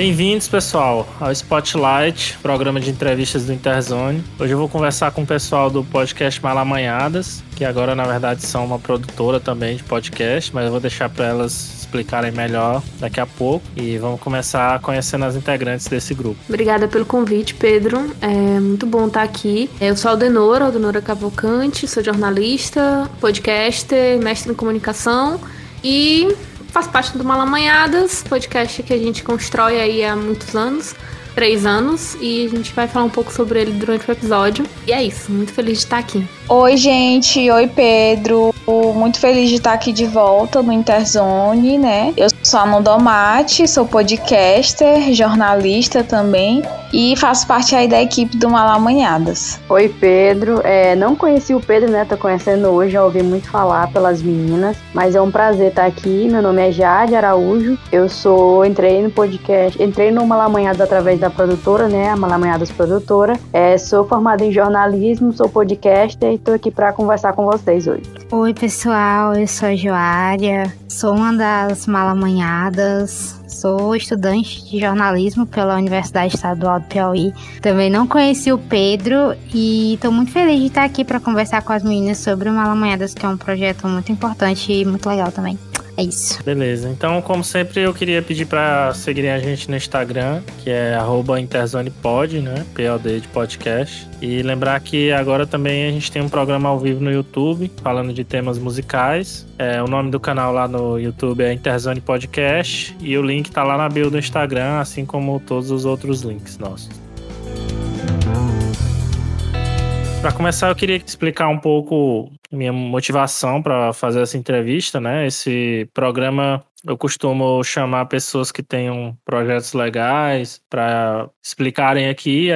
Bem-vindos, pessoal, ao Spotlight, programa de entrevistas do Interzone. Hoje eu vou conversar com o pessoal do podcast Malamanhadas, que agora, na verdade, são uma produtora também de podcast, mas eu vou deixar para elas explicarem melhor daqui a pouco e vamos começar conhecendo as integrantes desse grupo. Obrigada pelo convite, Pedro. É muito bom estar aqui. Eu sou Aldenora, Aldenora Cavalcante, sou jornalista, podcaster, mestre em comunicação e faço parte do Malamanhadas, podcast que a gente constrói aí há muitos anos três anos e a gente vai falar um pouco sobre ele durante o episódio. E é isso, muito feliz de estar aqui. Oi, gente. Oi, Pedro. Muito feliz de estar aqui de volta no Interzone, né? Eu sou a Nondomate, sou podcaster, jornalista também e faço parte aí da equipe do Malamanhadas. Oi, Pedro. É, não conheci o Pedro, né? Tô conhecendo hoje, já ouvi muito falar pelas meninas, mas é um prazer estar aqui. Meu nome é Jade Araújo. Eu sou, entrei no podcast, entrei no Malamanhadas através da produtora, né? A Malamanhadas Produtora. É, sou formada em jornalismo, sou podcaster e tô aqui para conversar com vocês hoje. Oi, pessoal. Eu sou a Joária. Sou uma das Malamanhadas Sou estudante de jornalismo pela Universidade Estadual do Piauí. Também não conheci o Pedro e estou muito feliz de estar aqui para conversar com as meninas sobre o Malamanhadas, que é um projeto muito importante e muito legal também. É isso. Beleza. Então, como sempre, eu queria pedir para seguirem a gente no Instagram, que é interzonepod, né? POD de podcast. E lembrar que agora também a gente tem um programa ao vivo no YouTube, falando de temas musicais. É, o nome do canal lá no YouTube é Interzone Podcast. E o link tá lá na bio do Instagram, assim como todos os outros links nossos. Para começar, eu queria explicar um pouco minha motivação para fazer essa entrevista, né? Esse programa eu costumo chamar pessoas que tenham projetos legais para explicarem aqui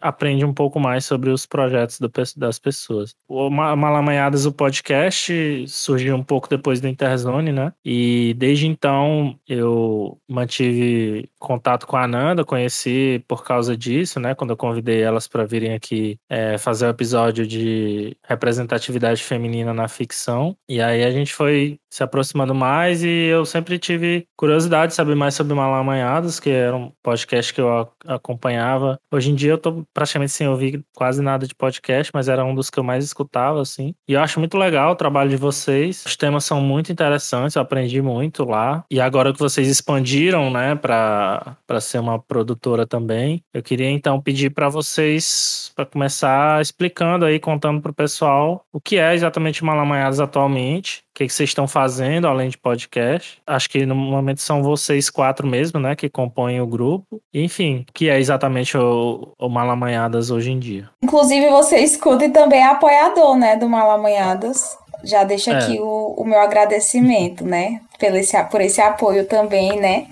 aprende um pouco mais sobre os projetos do, das pessoas. O Malamanhadas, o podcast, surgiu um pouco depois do Interzone, né? E desde então eu mantive contato com a Ananda, conheci por causa disso, né? Quando eu convidei elas para virem aqui é, fazer o um episódio de representatividade feminina na ficção. E aí a gente foi se aproximando mais e eu sempre tive curiosidade de saber mais sobre Malamanhadas, que era um podcast que eu acompanhava. Hoje em dia eu tô praticamente sem ouvir quase nada de podcast, mas era um dos que eu mais escutava, assim. E eu acho muito legal o trabalho de vocês. Os temas são muito interessantes, eu aprendi muito lá. E agora que vocês expandiram, né, para ser uma produtora também, eu queria então pedir para vocês, para começar explicando aí, contando pro pessoal o que é exatamente Malamanhadas atualmente, que, que vocês estão fazendo além de podcast. Acho que no momento são vocês quatro mesmo, né, que compõem o grupo. Enfim, que é exatamente o, o Malamanhadas hoje em dia. Inclusive, você escuta e também é apoiador, né, do Malamanhadas. Já deixo é. aqui o, o, meu agradecimento, né, pelo esse, por esse apoio também, né,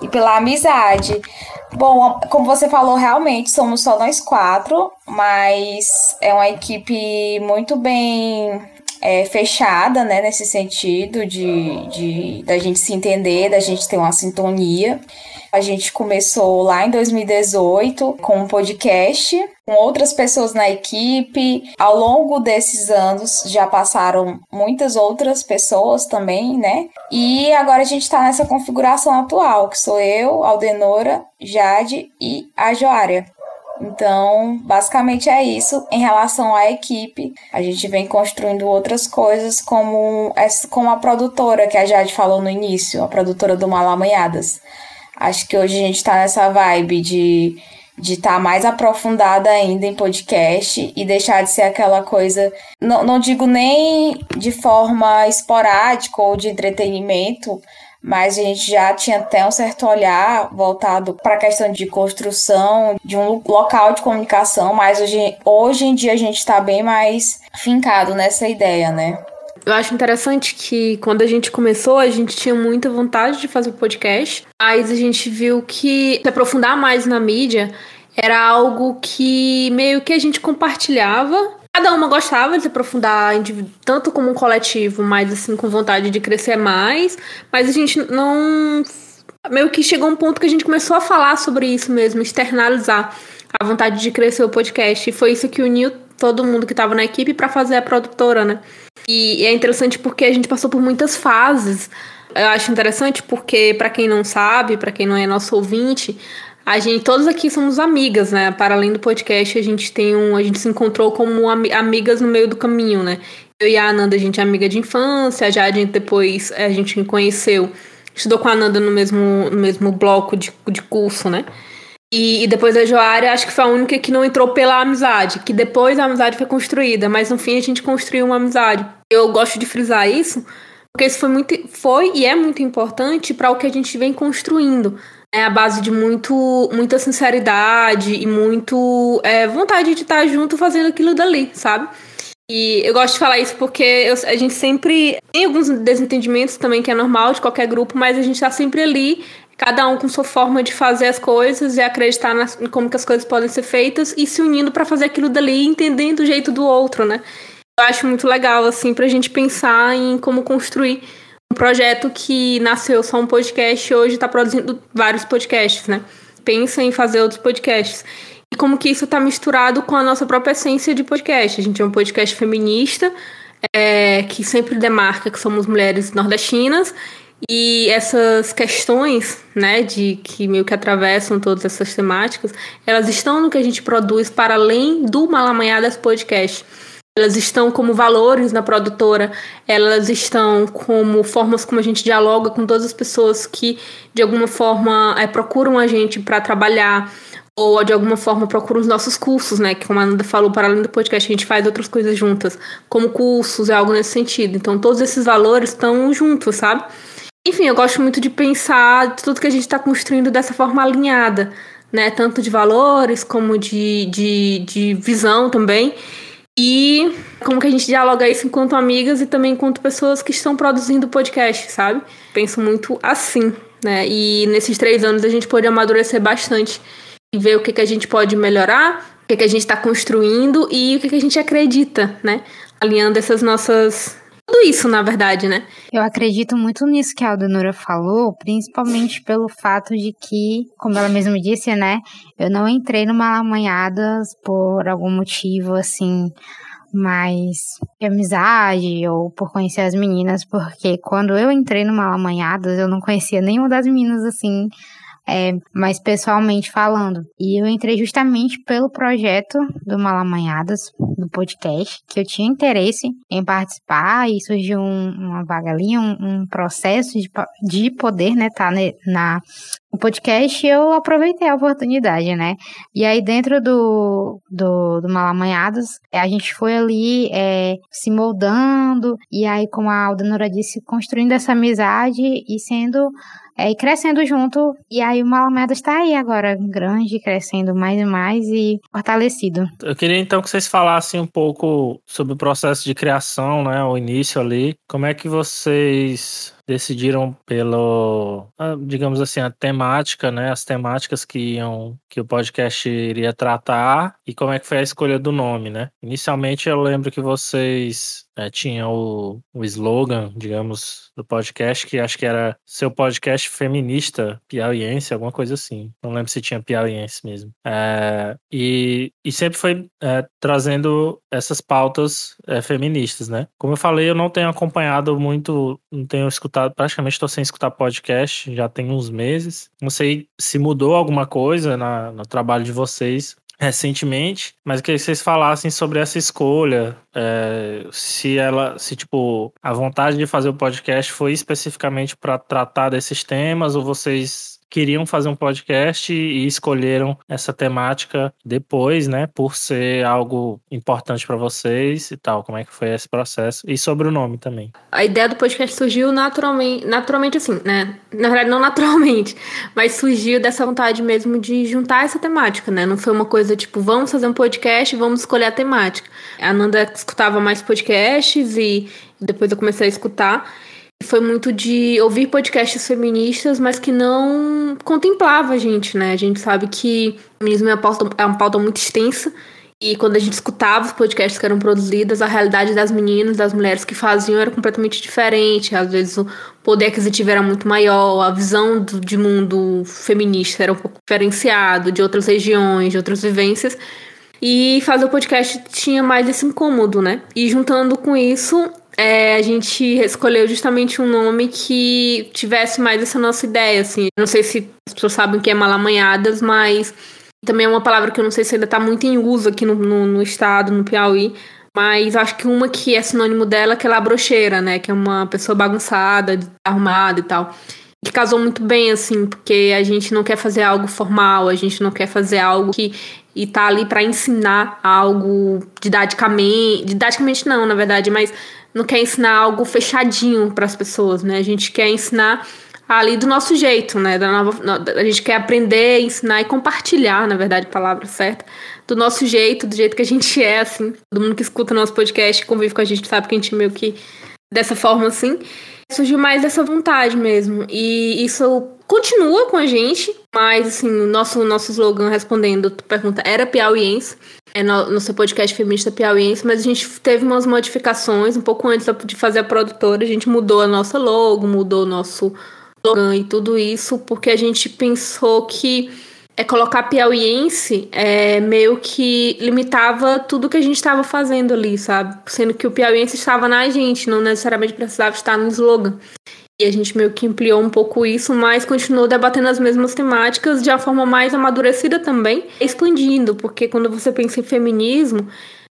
e pela amizade. Bom, como você falou, realmente somos só nós quatro, mas é uma equipe muito bem é, fechada, né, nesse sentido de, de da gente se entender, da gente ter uma sintonia. A gente começou lá em 2018 com um podcast com outras pessoas na equipe. Ao longo desses anos já passaram muitas outras pessoas também, né? E agora a gente está nessa configuração atual, que sou eu, Aldenora, Jade e a Joária. Então, basicamente é isso. Em relação à equipe, a gente vem construindo outras coisas, como, como a produtora que a Jade falou no início, a produtora do Malamanhadas. Acho que hoje a gente está nessa vibe de de estar tá mais aprofundada ainda em podcast e deixar de ser aquela coisa, não, não digo nem de forma esporádica ou de entretenimento, mas a gente já tinha até um certo olhar voltado para a questão de construção de um local de comunicação, mas hoje, hoje em dia a gente está bem mais fincado nessa ideia, né? Eu acho interessante que quando a gente começou, a gente tinha muita vontade de fazer o podcast, mas a gente viu que se aprofundar mais na mídia era algo que meio que a gente compartilhava Cada uma gostava de se aprofundar tanto como um coletivo, mas assim, com vontade de crescer mais. Mas a gente não. Meio que chegou um ponto que a gente começou a falar sobre isso mesmo, externalizar a vontade de crescer o podcast. E foi isso que uniu todo mundo que estava na equipe para fazer a produtora, né? E, e é interessante porque a gente passou por muitas fases. Eu acho interessante porque, para quem não sabe, para quem não é nosso ouvinte, a gente, todos aqui somos amigas, né? Para além do podcast, a gente tem um, a gente se encontrou como amigas no meio do caminho, né? Eu e a Ananda, a gente é amiga de infância, já a gente depois a gente conheceu, estudou com a Ananda no mesmo, no mesmo bloco de, de curso, né? E, e, depois a Joária, acho que foi a única que não entrou pela amizade, que depois a amizade foi construída, mas no fim a gente construiu uma amizade. Eu gosto de frisar isso, porque isso foi muito, foi e é muito importante para o que a gente vem construindo é a base de muito, muita sinceridade e muito é, vontade de estar junto fazendo aquilo dali, sabe? E eu gosto de falar isso porque eu, a gente sempre tem alguns desentendimentos também que é normal de qualquer grupo, mas a gente está sempre ali, cada um com sua forma de fazer as coisas e acreditar nas, como que as coisas podem ser feitas e se unindo para fazer aquilo dali, entendendo o jeito do outro, né? Eu acho muito legal assim para a gente pensar em como construir um projeto que nasceu só um podcast e hoje está produzindo vários podcasts, né? Pensa em fazer outros podcasts. E como que isso está misturado com a nossa própria essência de podcast. A gente é um podcast feminista, é, que sempre demarca que somos mulheres nordestinas, e essas questões, né, de que meio que atravessam todas essas temáticas, elas estão no que a gente produz para além do Malamanhadas Podcast elas estão como valores na produtora, elas estão como formas como a gente dialoga com todas as pessoas que de alguma forma é, procuram a gente para trabalhar ou de alguma forma procuram os nossos cursos, né? Que como a Ananda falou, para além do podcast, a gente faz outras coisas juntas, como cursos, é algo nesse sentido. Então, todos esses valores estão juntos, sabe? Enfim, eu gosto muito de pensar tudo que a gente está construindo dessa forma alinhada, né? Tanto de valores como de, de, de visão também. E como que a gente dialoga isso enquanto amigas e também enquanto pessoas que estão produzindo podcast, sabe? Penso muito assim, né? E nesses três anos a gente pode amadurecer bastante e ver o que, que a gente pode melhorar, o que, que a gente está construindo e o que, que a gente acredita, né? Alinhando essas nossas tudo isso, na verdade, né? Eu acredito muito nisso que a Aldenora falou, principalmente pelo fato de que, como ela mesma disse, né, eu não entrei numa amanhadas por algum motivo, assim, mais de amizade ou por conhecer as meninas, porque quando eu entrei numa amanhadas, eu não conhecia nenhuma das meninas, assim, é, mas pessoalmente falando. E eu entrei justamente pelo projeto do Malamanhadas, do podcast, que eu tinha interesse em participar e surgiu um, uma vaga ali, um, um processo de, de poder, né, tá né, na o podcast eu aproveitei a oportunidade, né? E aí dentro do, do, do Malamanhadas, a gente foi ali é, se moldando, e aí, como a Aldenora disse, construindo essa amizade e sendo é, e crescendo junto. E aí o Malameda está aí agora, grande, crescendo mais e mais e fortalecido. Eu queria então que vocês falassem um pouco sobre o processo de criação, né? O início ali. Como é que vocês decidiram pelo, digamos assim, a temática, né, as temáticas que iam que o podcast iria tratar e como é que foi a escolha do nome, né? Inicialmente eu lembro que vocês é, tinham o, o slogan, digamos, do podcast, que acho que era seu podcast feminista piauiense, alguma coisa assim. Não lembro se tinha piauiense mesmo. É, e, e sempre foi é, trazendo essas pautas é, feministas, né? Como eu falei, eu não tenho acompanhado muito, não tenho escutado, praticamente estou sem escutar podcast, já tem uns meses. Não sei se mudou alguma coisa na no trabalho de vocês recentemente, mas queria que vocês falassem sobre essa escolha, é, se ela, se tipo, a vontade de fazer o podcast foi especificamente para tratar desses temas ou vocês queriam fazer um podcast e escolheram essa temática depois, né, por ser algo importante para vocês e tal. Como é que foi esse processo? E sobre o nome também. A ideia do podcast surgiu naturalmente, naturalmente assim, né? Na verdade, não naturalmente, mas surgiu dessa vontade mesmo de juntar essa temática, né? Não foi uma coisa tipo, vamos fazer um podcast, vamos escolher a temática. A Nanda escutava mais podcasts e depois eu comecei a escutar foi muito de ouvir podcasts feministas, mas que não contemplava a gente, né? A gente sabe que o feminismo é uma pauta, é uma pauta muito extensa. E quando a gente escutava os podcasts que eram produzidos, a realidade das meninas, das mulheres que faziam era completamente diferente. Às vezes o poder aquisitivo era muito maior, a visão do, de mundo feminista era um pouco diferenciado, de outras regiões, de outras vivências. E fazer o podcast tinha mais esse incômodo, né? E juntando com isso, é, a gente escolheu justamente um nome que tivesse mais essa nossa ideia, assim. Não sei se as pessoas sabem o que é malamanhadas, mas também é uma palavra que eu não sei se ainda está muito em uso aqui no, no, no, estado, no Piauí. Mas acho que uma que é sinônimo dela é aquela brocheira, né? Que é uma pessoa bagunçada, arrumada e tal. Que casou muito bem, assim, porque a gente não quer fazer algo formal, a gente não quer fazer algo que e tá ali para ensinar algo didaticamente, didaticamente não, na verdade, mas não quer ensinar algo fechadinho para as pessoas, né? A gente quer ensinar ali do nosso jeito, né? Da nova, a gente quer aprender, ensinar e compartilhar, na verdade, a palavra certa, do nosso jeito, do jeito que a gente é, assim. Todo mundo que escuta o nosso podcast, convive com a gente, sabe que a gente meio que dessa forma, assim. Surgiu mais dessa vontade mesmo. E isso continua com a gente, mas assim, o nosso, nosso slogan respondendo tu pergunta era piauiense, é no, no seu podcast feminista piauiense, mas a gente teve umas modificações um pouco antes de fazer a produtora, a gente mudou a nossa logo, mudou o nosso slogan e tudo isso, porque a gente pensou que é colocar piauiense é, meio que limitava tudo que a gente estava fazendo ali, sabe? Sendo que o piauiense estava na gente, não necessariamente precisava estar no slogan. E a gente meio que ampliou um pouco isso, mas continuou debatendo as mesmas temáticas de uma forma mais amadurecida também, expandindo, porque quando você pensa em feminismo,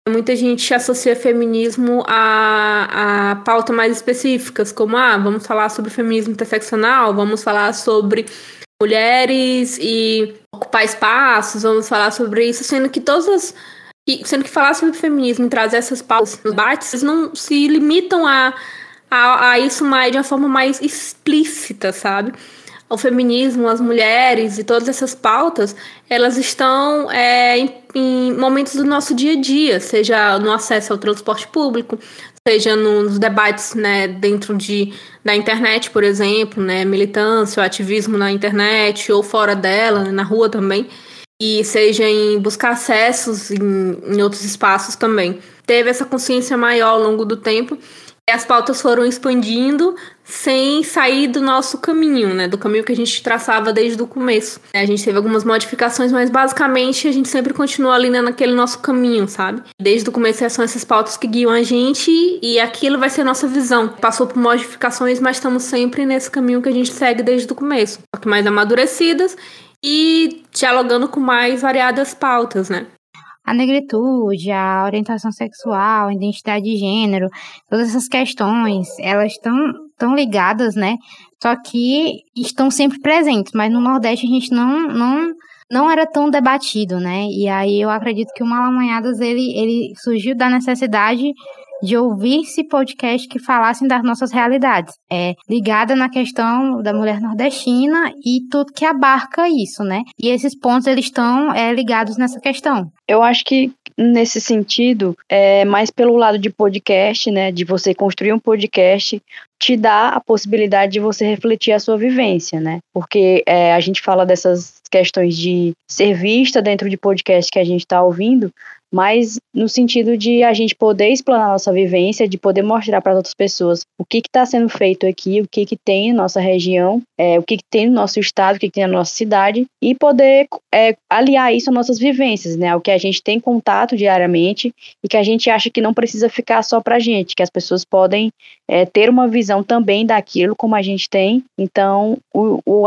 Muita gente associa feminismo a, a pautas mais específicas, como ah, vamos falar sobre feminismo interseccional, vamos falar sobre mulheres e ocupar espaços, vamos falar sobre isso, sendo que todas as. Sendo que falar sobre feminismo e trazer essas pautas nos debates não se limitam a, a, a isso mais de uma forma mais explícita, sabe? o feminismo, as mulheres e todas essas pautas, elas estão é, em, em, momentos do nosso dia a dia, seja no acesso ao transporte público, seja nos debates né, dentro de, da internet, por exemplo, né, militância, ativismo na internet ou fora dela, né, na rua também, e seja em buscar acessos em, em outros espaços também. Teve essa consciência maior ao longo do tempo as pautas foram expandindo sem sair do nosso caminho, né? Do caminho que a gente traçava desde o começo. A gente teve algumas modificações, mas basicamente a gente sempre continua ali né, naquele nosso caminho, sabe? Desde o começo são essas pautas que guiam a gente e aquilo vai ser a nossa visão. Passou por modificações, mas estamos sempre nesse caminho que a gente segue desde o começo. Só que mais amadurecidas e dialogando com mais variadas pautas, né? A negritude, a orientação sexual, a identidade de gênero, todas essas questões, elas estão tão ligadas, né? Só que estão sempre presentes, mas no Nordeste a gente não não não era tão debatido, né? E aí eu acredito que o Malamanhadas ele ele surgiu da necessidade de ouvir esse podcast que falassem das nossas realidades, é ligada na questão da mulher nordestina e tudo que abarca isso, né? E esses pontos eles estão é, ligados nessa questão. Eu acho que nesse sentido, é mais pelo lado de podcast, né, de você construir um podcast, te dá a possibilidade de você refletir a sua vivência, né? Porque é, a gente fala dessas questões de ser vista dentro de podcast que a gente está ouvindo, mas no sentido de a gente poder explanar a nossa vivência, de poder mostrar para outras pessoas o que está sendo feito aqui, o que, que tem na nossa região, é, o que, que tem no nosso estado, o que, que tem na nossa cidade, e poder é, aliar isso às nossas vivências, né? O que a gente tem contato diariamente e que a gente acha que não precisa ficar só para a gente, que as pessoas podem é, ter uma visão também daquilo como a gente tem. Então, o, o,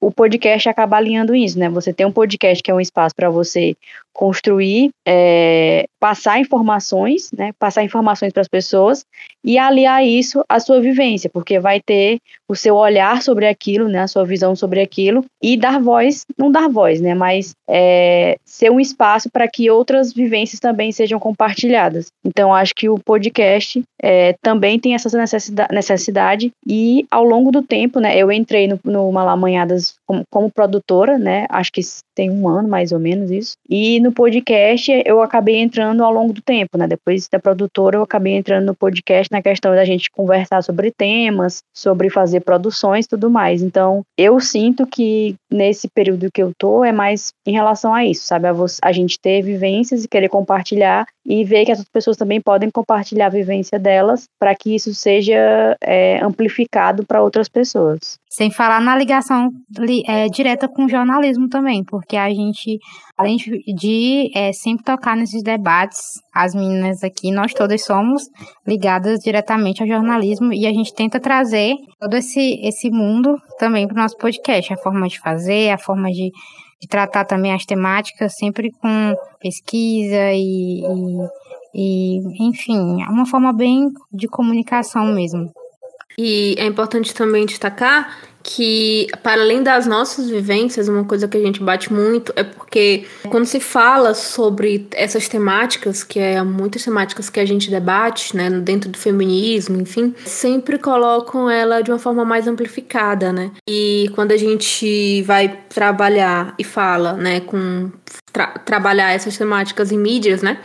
o podcast acaba alinhando isso, né? Você tem um podcast que é um espaço para você construir, é, passar informações, né, passar informações para as pessoas e aliar isso à sua vivência, porque vai ter o seu olhar sobre aquilo, né, a sua visão sobre aquilo e dar voz, não dar voz, né, mas é, ser um espaço para que outras vivências também sejam compartilhadas. Então, acho que o podcast é, também tem essa necessidade, necessidade e ao longo do tempo, né, eu entrei no, no Malamanhadas como, como produtora, né, acho que tem um ano mais ou menos isso, e no podcast eu acabei entrando ao longo do tempo, né? Depois da produtora eu acabei entrando no podcast na questão da gente conversar sobre temas, sobre fazer produções tudo mais. Então, eu sinto que nesse período que eu tô é mais em relação a isso, sabe? A, você, a gente ter vivências e querer compartilhar e ver que as outras pessoas também podem compartilhar a vivência delas para que isso seja é, amplificado para outras pessoas. Sem falar na ligação é, direta com o jornalismo também, porque a gente, além de é, sempre tocar nesses debates, as meninas aqui, nós todas somos ligadas diretamente ao jornalismo e a gente tenta trazer todo esse, esse mundo também para o nosso podcast, a forma de fazer, a forma de, de tratar também as temáticas, sempre com pesquisa e, e, e enfim, é uma forma bem de comunicação mesmo. E é importante também destacar que, para além das nossas vivências, uma coisa que a gente bate muito é porque quando se fala sobre essas temáticas, que é muitas temáticas que a gente debate, né, dentro do feminismo, enfim, sempre colocam ela de uma forma mais amplificada, né? E quando a gente vai trabalhar e fala, né, com tra trabalhar essas temáticas em mídias, né?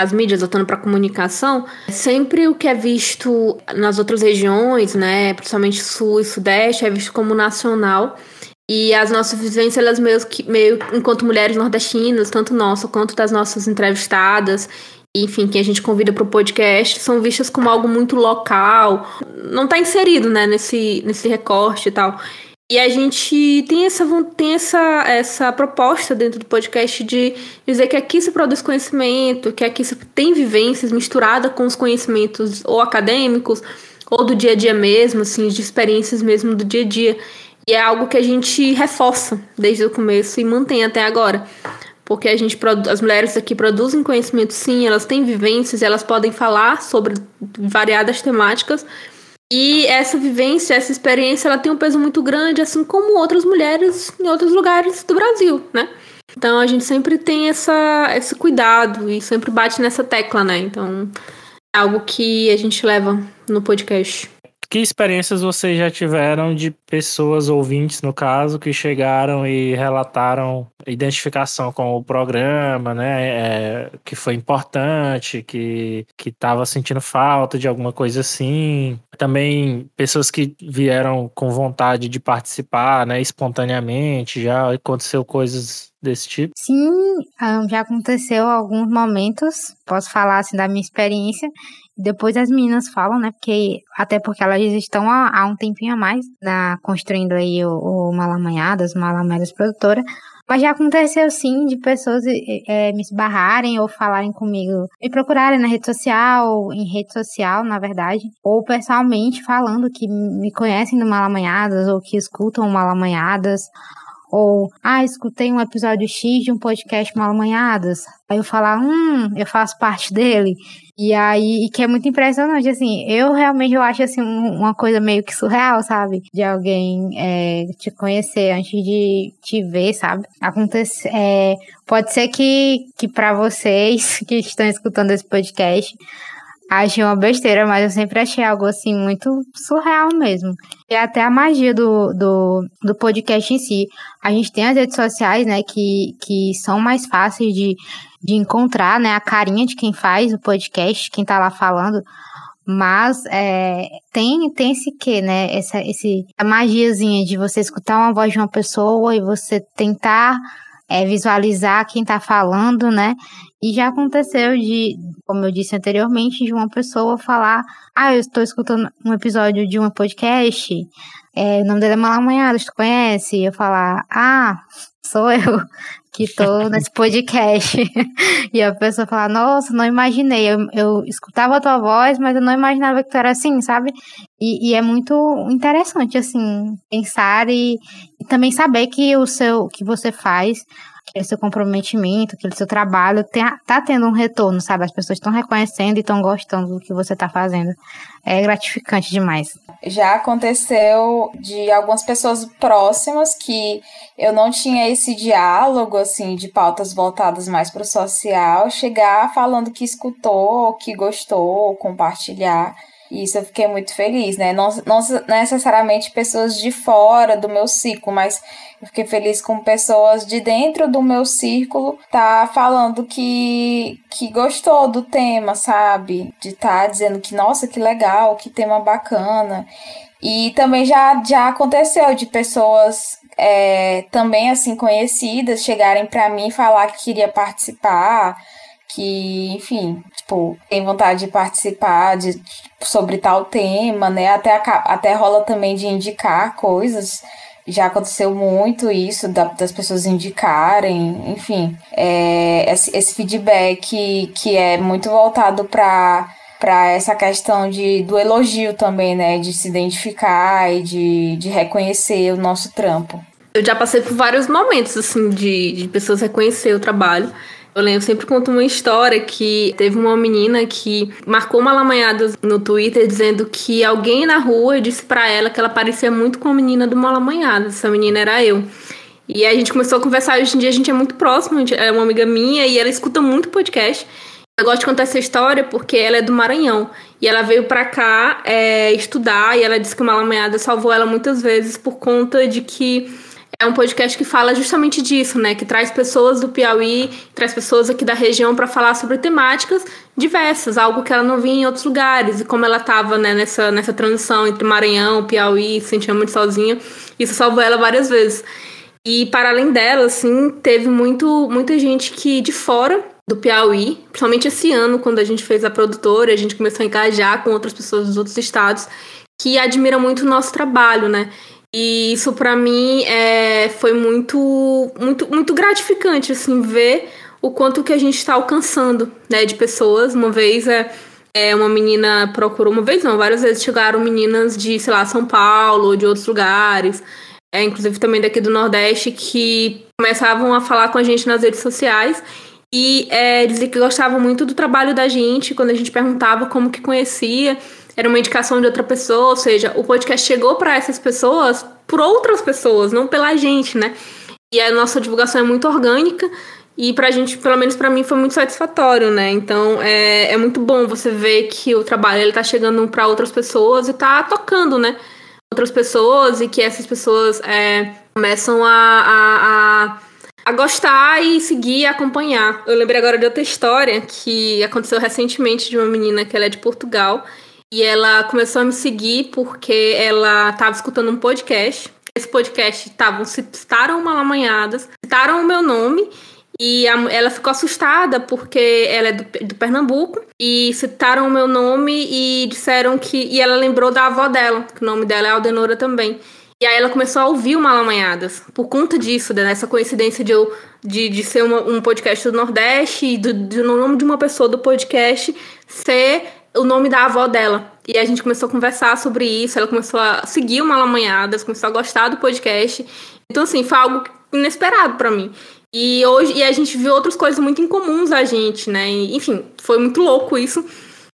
As mídias voltando para comunicação, sempre o que é visto nas outras regiões, né, principalmente sul e sudeste, é visto como nacional. E as nossas vivências, elas meio que, meio, enquanto mulheres nordestinas, tanto nossa quanto das nossas entrevistadas, enfim, que a gente convida para o podcast, são vistas como algo muito local, não está inserido, né, nesse, nesse recorte e tal. E a gente tem essa, tem essa, essa proposta dentro do podcast de dizer que aqui se produz conhecimento, que aqui se tem vivências misturada com os conhecimentos ou acadêmicos ou do dia a dia mesmo, assim, de experiências mesmo do dia a dia. E é algo que a gente reforça desde o começo e mantém até agora. Porque a gente as mulheres aqui produzem conhecimento sim, elas têm vivências, elas podem falar sobre variadas temáticas e essa vivência, essa experiência, ela tem um peso muito grande, assim como outras mulheres em outros lugares do Brasil, né? Então a gente sempre tem essa, esse cuidado e sempre bate nessa tecla, né? Então é algo que a gente leva no podcast. Que experiências vocês já tiveram de pessoas ouvintes, no caso, que chegaram e relataram identificação com o programa, né? É, que foi importante, que estava sentindo falta de alguma coisa assim. Também pessoas que vieram com vontade de participar, né? Espontaneamente, já aconteceu coisas desse tipo? Sim, já aconteceu alguns momentos. Posso falar assim da minha experiência depois as meninas falam, né? Porque, até porque elas estão há, há um tempinho a mais na, construindo aí o, o Malamanhadas, Malamanhadas Produtora. Mas já aconteceu sim de pessoas é, me esbarrarem ou falarem comigo, me procurarem na rede social, em rede social, na verdade, ou pessoalmente falando que me conhecem do Malamanhadas ou que escutam Malamanhadas. Ou, ah, escutei um episódio X de um podcast Malamanhadas. Aí eu falar, hum, eu faço parte dele. E aí, que é muito impressionante, assim, eu realmente eu acho, assim, uma coisa meio que surreal, sabe? De alguém é, te conhecer antes de te ver, sabe? Acontece, é, pode ser que, que para vocês que estão escutando esse podcast, Achei uma besteira, mas eu sempre achei algo assim muito surreal mesmo. E até a magia do, do, do podcast em si. A gente tem as redes sociais, né, que, que são mais fáceis de, de encontrar, né, a carinha de quem faz o podcast, quem tá lá falando. Mas é, tem, tem esse quê, né? Essa esse, a magiazinha de você escutar uma voz de uma pessoa e você tentar é, visualizar quem tá falando, né? E já aconteceu de, como eu disse anteriormente, de uma pessoa falar: Ah, eu estou escutando um episódio de um podcast, é, o nome dele é Malamanhada, tu conhece? E eu falar: Ah, sou eu que estou nesse podcast. e a pessoa falar: Nossa, não imaginei. Eu, eu escutava a tua voz, mas eu não imaginava que tu era assim, sabe? E, e é muito interessante, assim, pensar e, e também saber que o seu que você faz aquele seu comprometimento, aquele seu trabalho tem, tá tendo um retorno, sabe? As pessoas estão reconhecendo e estão gostando do que você tá fazendo. É gratificante demais. Já aconteceu de algumas pessoas próximas que eu não tinha esse diálogo, assim, de pautas voltadas mais para o social, chegar falando que escutou, que gostou, compartilhar. Isso eu fiquei muito feliz, né? Não, não necessariamente pessoas de fora do meu ciclo, mas eu fiquei feliz com pessoas de dentro do meu círculo tá falando que, que gostou do tema, sabe? De tá dizendo que, nossa, que legal, que tema bacana. E também já, já aconteceu de pessoas é, também assim conhecidas chegarem para mim e falar que queria participar que, enfim, tipo, tem vontade de participar de, sobre tal tema, né? Até, até rola também de indicar coisas já aconteceu muito isso da, das pessoas indicarem, enfim, é, esse, esse, feedback que é muito voltado para para essa questão de, do elogio também, né? De se identificar e de, de reconhecer o nosso trampo. Eu já passei por vários momentos, assim, de, de pessoas reconhecer o trabalho. Eu lembro, sempre conto uma história que teve uma menina que marcou uma lamanhada no Twitter dizendo que alguém na rua disse para ela que ela parecia muito com a menina do Malamanhada. Essa menina era eu. E a gente começou a conversar. Hoje em dia a gente é muito próximo, é uma amiga minha e ela escuta muito podcast. Eu gosto de contar essa história porque ela é do Maranhão. E ela veio para cá é, estudar e ela disse que o Malamanhada salvou ela muitas vezes por conta de que é um podcast que fala justamente disso, né? Que traz pessoas do Piauí, traz pessoas aqui da região para falar sobre temáticas diversas, algo que ela não via em outros lugares. E como ela estava né, nessa, nessa transição entre Maranhão, Piauí, se sentia muito sozinha, isso salvou ela várias vezes. E para além dela, assim, teve muito, muita gente que de fora do Piauí, principalmente esse ano, quando a gente fez a produtora, a gente começou a engajar com outras pessoas dos outros estados, que admira muito o nosso trabalho, né? E isso para mim é, foi muito, muito, muito gratificante, assim, ver o quanto que a gente está alcançando, né, de pessoas. Uma vez é, é, uma menina procurou, uma vez não, várias vezes chegaram meninas de, sei lá, São Paulo, de outros lugares, é, inclusive também daqui do Nordeste, que começavam a falar com a gente nas redes sociais e é, dizer que gostavam muito do trabalho da gente, quando a gente perguntava como que conhecia era uma indicação de outra pessoa, ou seja, o podcast chegou para essas pessoas por outras pessoas, não pela gente, né? E a nossa divulgação é muito orgânica e pra gente, pelo menos para mim, foi muito satisfatório, né? Então é, é muito bom você ver que o trabalho ele tá chegando para outras pessoas e tá tocando, né? Outras pessoas e que essas pessoas é, começam a, a, a, a gostar e seguir e acompanhar. Eu lembrei agora de outra história que aconteceu recentemente de uma menina que ela é de Portugal e ela começou a me seguir porque ela estava escutando um podcast. Esse podcast estavam citaram Malamanhadas, citaram o meu nome e a, ela ficou assustada porque ela é do, do, Pernambuco e citaram o meu nome e disseram que. E ela lembrou da avó dela, que o nome dela é Aldenora também. E aí ela começou a ouvir o Malamanhadas por conta disso, dessa coincidência de eu de, de ser uma, um podcast do Nordeste e do, do nome de uma pessoa do podcast ser o nome da avó dela. E a gente começou a conversar sobre isso, ela começou a seguir o Malamanhadas, começou a gostar do podcast. Então, assim, foi algo inesperado para mim. E hoje e a gente viu outras coisas muito incomuns a gente, né? E, enfim, foi muito louco isso.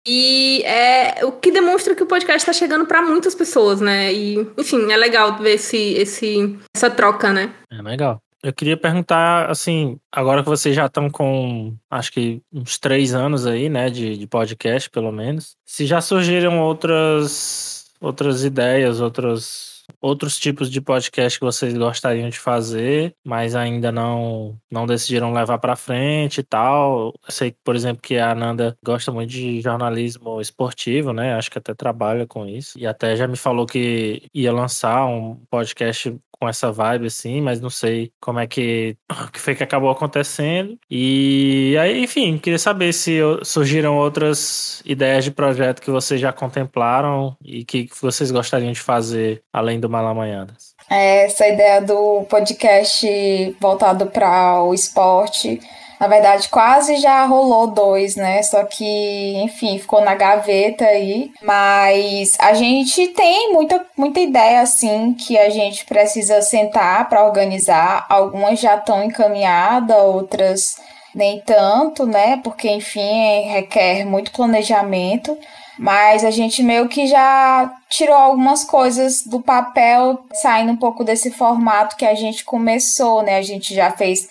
E é o que demonstra que o podcast está chegando para muitas pessoas, né? E, enfim, é legal ver esse, esse, essa troca, né? É legal. Eu queria perguntar, assim, agora que vocês já estão com, acho que uns três anos aí, né, de, de podcast, pelo menos, se já surgiram outras, outras ideias, outros outros tipos de podcast que vocês gostariam de fazer, mas ainda não não decidiram levar para frente e tal. Eu sei, por exemplo, que a Ananda gosta muito de jornalismo esportivo, né? Acho que até trabalha com isso. E até já me falou que ia lançar um podcast com essa vibe assim, mas não sei como é que, que foi que acabou acontecendo. E aí, enfim, queria saber se surgiram outras ideias de projeto que vocês já contemplaram e que vocês gostariam de fazer além do Malamanhadas. É, essa ideia do podcast voltado para o esporte na verdade, quase já rolou dois, né? Só que, enfim, ficou na gaveta aí. Mas a gente tem muita, muita ideia, assim, que a gente precisa sentar para organizar. Algumas já estão encaminhadas, outras nem tanto, né? Porque, enfim, requer muito planejamento. Mas a gente meio que já tirou algumas coisas do papel, saindo um pouco desse formato que a gente começou, né? A gente já fez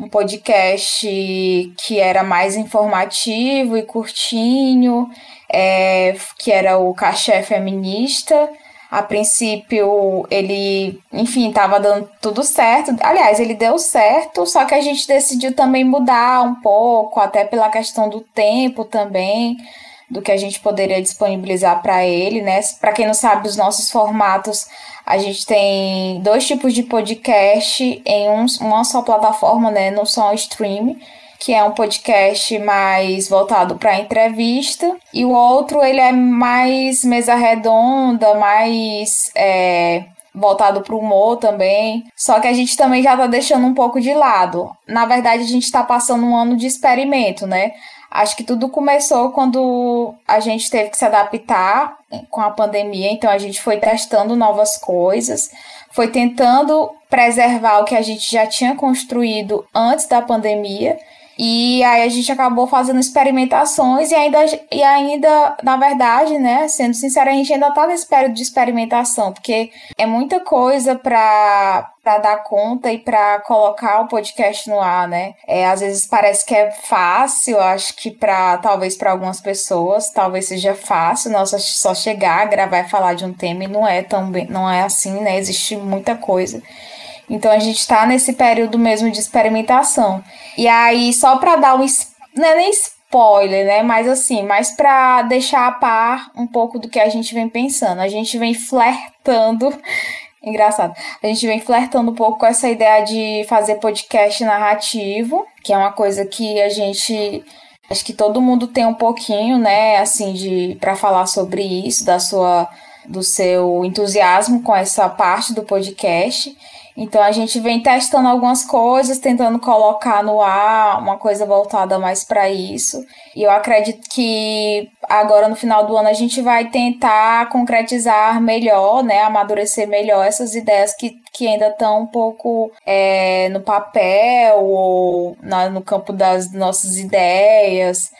um podcast que era mais informativo e curtinho, é, que era o Cachê Feminista. A princípio, ele, enfim, estava dando tudo certo. Aliás, ele deu certo, só que a gente decidiu também mudar um pouco, até pela questão do tempo também do que a gente poderia disponibilizar para ele, né? Para quem não sabe, os nossos formatos, a gente tem dois tipos de podcast em um, uma só plataforma, né? No só stream, que é um podcast mais voltado para entrevista, e o outro ele é mais mesa redonda, mais é, voltado para o humor também. Só que a gente também já está deixando um pouco de lado. Na verdade, a gente está passando um ano de experimento, né? Acho que tudo começou quando a gente teve que se adaptar com a pandemia, então a gente foi testando novas coisas, foi tentando preservar o que a gente já tinha construído antes da pandemia e aí a gente acabou fazendo experimentações e ainda, e ainda, na verdade, né, sendo sincera, a gente ainda tá nesse período de experimentação, porque é muita coisa para para dar conta e para colocar o podcast no ar, né? É, às vezes parece que é fácil, acho que para talvez para algumas pessoas, talvez seja fácil, nossa, só chegar, gravar e falar de um tema e não é tão bem, não é assim, né? Existe muita coisa. Então a gente está nesse período mesmo de experimentação. E aí, só para dar um. Não é nem spoiler, né? Mas assim, mais para deixar a par um pouco do que a gente vem pensando. A gente vem flertando. Engraçado. A gente vem flertando um pouco com essa ideia de fazer podcast narrativo, que é uma coisa que a gente acho que todo mundo tem um pouquinho, né, assim de para falar sobre isso, da sua do seu entusiasmo com essa parte do podcast. Então a gente vem testando algumas coisas, tentando colocar no ar uma coisa voltada mais para isso. E eu acredito que agora no final do ano a gente vai tentar concretizar melhor, né, amadurecer melhor essas ideias que, que ainda estão um pouco é, no papel ou na, no campo das nossas ideias.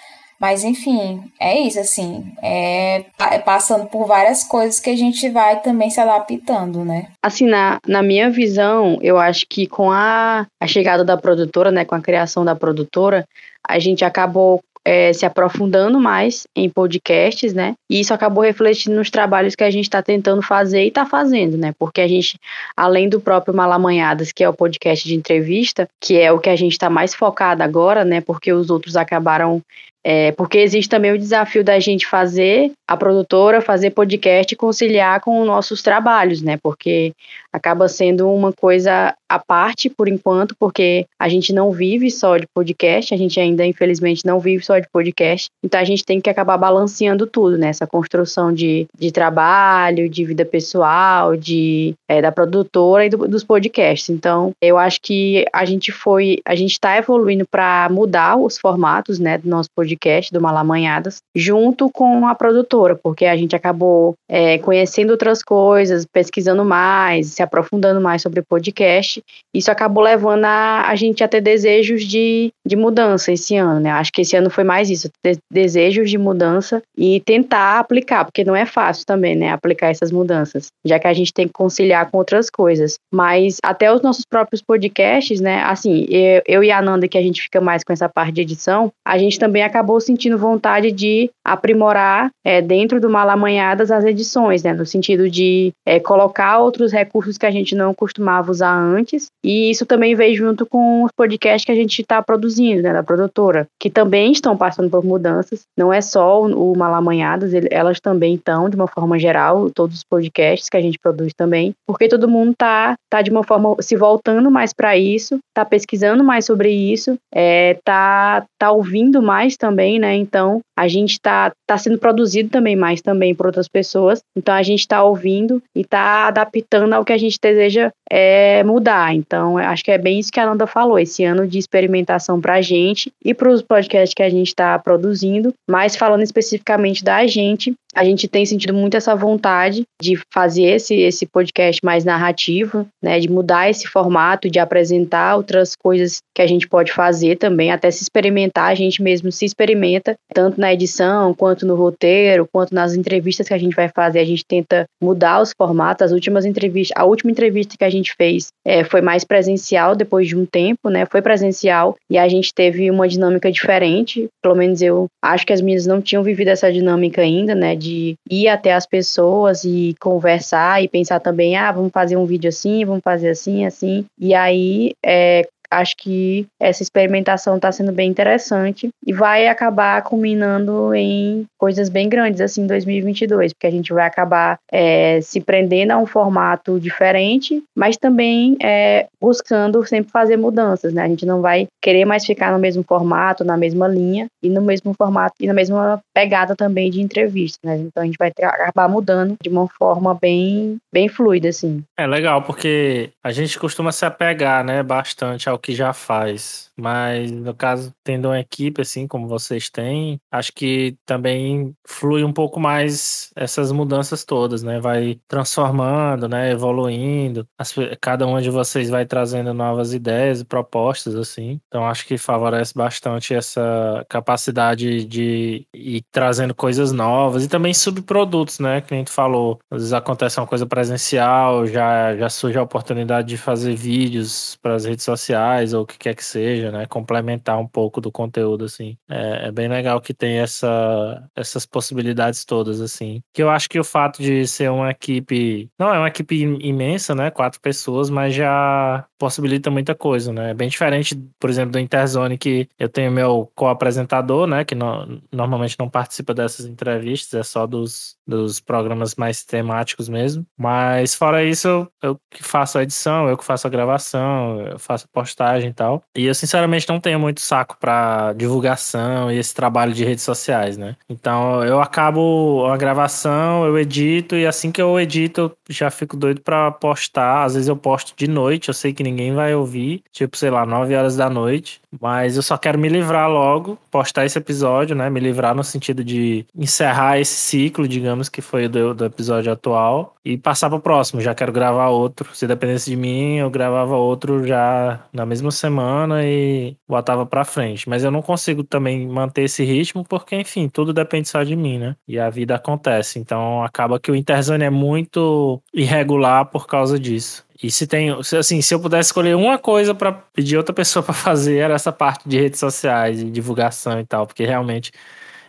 Mas enfim, é isso, assim. É, é, passando por várias coisas que a gente vai também se adaptando, né? Assim, na, na minha visão, eu acho que com a, a chegada da produtora, né, com a criação da produtora, a gente acabou é, se aprofundando mais em podcasts, né? E isso acabou refletindo nos trabalhos que a gente está tentando fazer e está fazendo, né? Porque a gente, além do próprio Malamanhadas, que é o podcast de entrevista, que é o que a gente está mais focado agora, né? Porque os outros acabaram é, porque existe também o desafio da gente fazer a produtora, fazer podcast e conciliar com os nossos trabalhos, né? Porque acaba sendo uma coisa à parte por enquanto, porque a gente não vive só de podcast, a gente ainda infelizmente não vive só de podcast, então a gente tem que acabar balanceando tudo, né? Essa construção de, de trabalho, de vida pessoal, de é, da produtora e do, dos podcasts. Então, eu acho que a gente foi, a gente está evoluindo para mudar os formatos, né, do nosso podcast podcast do Malamanhadas, junto com a produtora, porque a gente acabou é, conhecendo outras coisas, pesquisando mais, se aprofundando mais sobre podcast. Isso acabou levando a, a gente a ter desejos de, de mudança esse ano, né? Acho que esse ano foi mais isso, desejos de mudança e tentar aplicar, porque não é fácil também, né? Aplicar essas mudanças, já que a gente tem que conciliar com outras coisas. Mas até os nossos próprios podcasts, né? Assim, eu, eu e a Nanda, que a gente fica mais com essa parte de edição, a gente também acabou acabou sentindo vontade de aprimorar é, dentro do Malamanhadas as edições, né? No sentido de é, colocar outros recursos que a gente não costumava usar antes. E isso também veio junto com os podcasts que a gente está produzindo, né? Da produtora, que também estão passando por mudanças. Não é só o Malamanhadas, elas também estão, de uma forma geral, todos os podcasts que a gente produz também, porque todo mundo tá, tá de uma forma se voltando mais para isso, tá pesquisando mais sobre isso, é, tá, tá ouvindo mais também também, né? Então a gente está tá sendo produzido também mais também por outras pessoas. Então a gente está ouvindo e está adaptando ao que a gente deseja é, mudar. Então acho que é bem isso que a Nanda falou, esse ano de experimentação para a gente e para os podcasts que a gente está produzindo. Mas falando especificamente da gente, a gente tem sentido muito essa vontade de fazer esse, esse podcast mais narrativo, né, de mudar esse formato, de apresentar outras coisas que a gente pode fazer também, até se experimentar, a gente mesmo se experimenta, tanto na edição, quanto no roteiro, quanto nas entrevistas que a gente vai fazer, a gente tenta mudar os formatos, as últimas entrevistas, a última entrevista que a gente fez é, foi mais presencial depois de um tempo, né, foi presencial e a gente teve uma dinâmica diferente, pelo menos eu acho que as minhas não tinham vivido essa dinâmica ainda, né, de ir até as pessoas e conversar e pensar também, ah, vamos fazer um vídeo assim, vamos fazer assim, assim. E aí, é, acho que essa experimentação está sendo bem interessante e vai acabar culminando em coisas bem grandes assim em 2022, porque a gente vai acabar é, se prendendo a um formato diferente, mas também é, buscando sempre fazer mudanças, né? A gente não vai querer mais ficar no mesmo formato, na mesma linha e no mesmo formato e na mesma pegada também de entrevista, né? Então a gente vai acabar mudando de uma forma bem, bem fluida, assim. É legal, porque a gente costuma se apegar, né, bastante ao que já faz. Mas no caso, tendo uma equipe assim como vocês têm, acho que também flui um pouco mais essas mudanças todas, né? Vai transformando, né? Evoluindo. As, cada um de vocês vai trazendo novas ideias e propostas, assim. Então acho que favorece bastante essa capacidade de ir trazendo coisas novas e também subprodutos, né? Que a gente falou. Às vezes acontece uma coisa presencial, já, já surge a oportunidade de fazer vídeos para as redes sociais ou o que quer que seja né? Complementar um pouco do conteúdo, assim. É, é, bem legal que tem essa, essas possibilidades todas, assim. Que eu acho que o fato de ser uma equipe. Não é uma equipe imensa, né? Quatro pessoas, mas já possibilita muita coisa, né? É bem diferente, por exemplo, do Interzone, que eu tenho meu co-apresentador, né? Que no, normalmente não participa dessas entrevistas, é só dos, dos programas mais temáticos mesmo. Mas fora isso, eu, eu que faço a edição, eu que faço a gravação, eu faço a postagem e tal. E eu, sinceramente, não tenho muito saco para divulgação e esse trabalho de redes sociais, né? Então eu acabo a gravação, eu edito e assim que eu edito eu já fico doido para postar. Às vezes eu posto de noite, eu sei que ninguém vai ouvir, tipo, sei lá, 9 horas da noite, mas eu só quero me livrar logo, postar esse episódio, né? Me livrar no sentido de encerrar esse ciclo, digamos que foi do, do episódio atual e passar para o próximo. Já quero gravar outro. Se dependesse de mim, eu gravava outro já na mesma semana e botava para frente. Mas eu não consigo também manter esse ritmo porque, enfim, tudo depende só de mim, né? E a vida acontece. Então acaba que o Interzone é muito irregular por causa disso. E se tem, assim, se eu pudesse escolher uma coisa para pedir outra pessoa para fazer, era essa parte de redes sociais, de divulgação e tal, porque realmente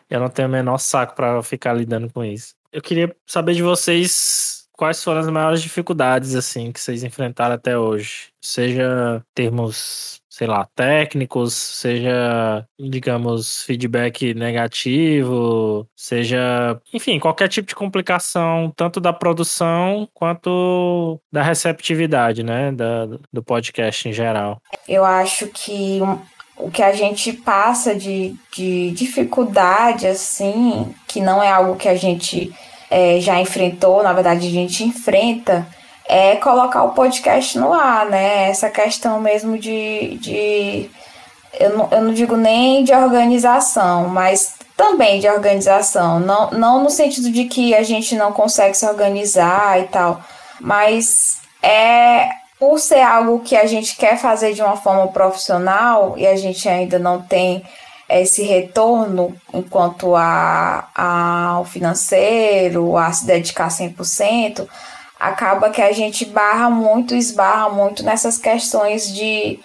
eu não tenho o menor saco para ficar lidando com isso. Eu queria saber de vocês quais foram as maiores dificuldades assim que vocês enfrentaram até hoje, seja termos sei lá, técnicos, seja, digamos, feedback negativo, seja, enfim, qualquer tipo de complicação, tanto da produção quanto da receptividade, né, da, do podcast em geral. Eu acho que o que a gente passa de, de dificuldade, assim, que não é algo que a gente é, já enfrentou, na verdade a gente enfrenta, é colocar o podcast no ar, né? Essa questão mesmo de. de eu, não, eu não digo nem de organização, mas também de organização. Não, não no sentido de que a gente não consegue se organizar e tal, mas é por ser algo que a gente quer fazer de uma forma profissional e a gente ainda não tem esse retorno enquanto a, a, ao financeiro, a se dedicar 100%, acaba que a gente barra muito, esbarra muito nessas questões de,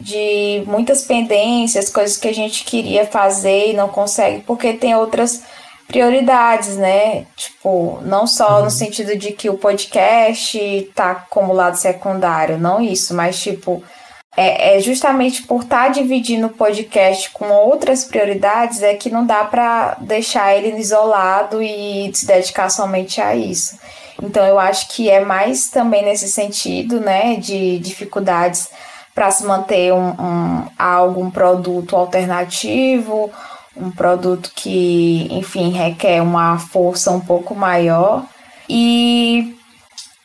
de muitas pendências, coisas que a gente queria fazer e não consegue, porque tem outras prioridades, né? Tipo, não só uhum. no sentido de que o podcast tá como lado secundário, não isso, mas tipo, é, é justamente por estar tá dividindo o podcast com outras prioridades é que não dá para deixar ele isolado e se dedicar somente a isso. Então eu acho que é mais também nesse sentido, né, de dificuldades para se manter um, um, algo, um produto alternativo, um produto que, enfim, requer uma força um pouco maior. E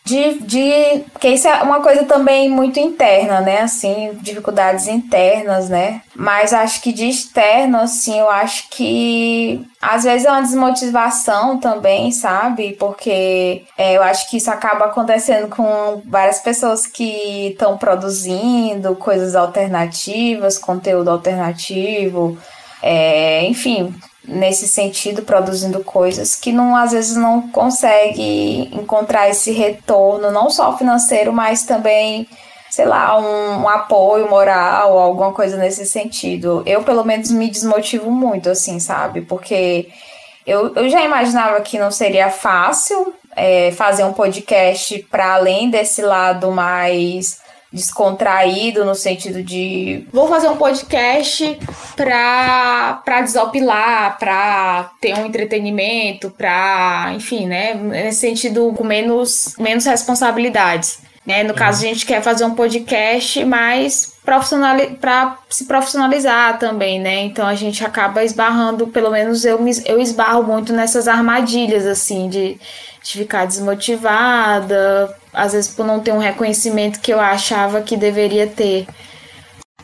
de, de que isso é uma coisa também muito interna, né? Assim, dificuldades internas, né? Mas acho que de externo, assim, eu acho que às vezes é uma desmotivação também, sabe? Porque é, eu acho que isso acaba acontecendo com várias pessoas que estão produzindo coisas alternativas, conteúdo alternativo, é, enfim, nesse sentido, produzindo coisas que não às vezes não consegue encontrar esse retorno, não só financeiro, mas também, sei lá, um, um, apoio moral, alguma coisa nesse sentido. Eu, pelo menos, me desmotivo muito, assim, sabe? Porque eu, eu já imaginava que não seria fácil é, fazer um podcast para além desse lado mais descontraído no sentido de vou fazer um podcast para para desopilar, para ter um entretenimento, para, enfim, né, nesse sentido com menos menos responsabilidades. Né? No caso, a gente quer fazer um podcast mais profissional para se profissionalizar também, né? Então a gente acaba esbarrando, pelo menos eu, eu esbarro muito nessas armadilhas, assim, de, de ficar desmotivada, às vezes por não ter um reconhecimento que eu achava que deveria ter.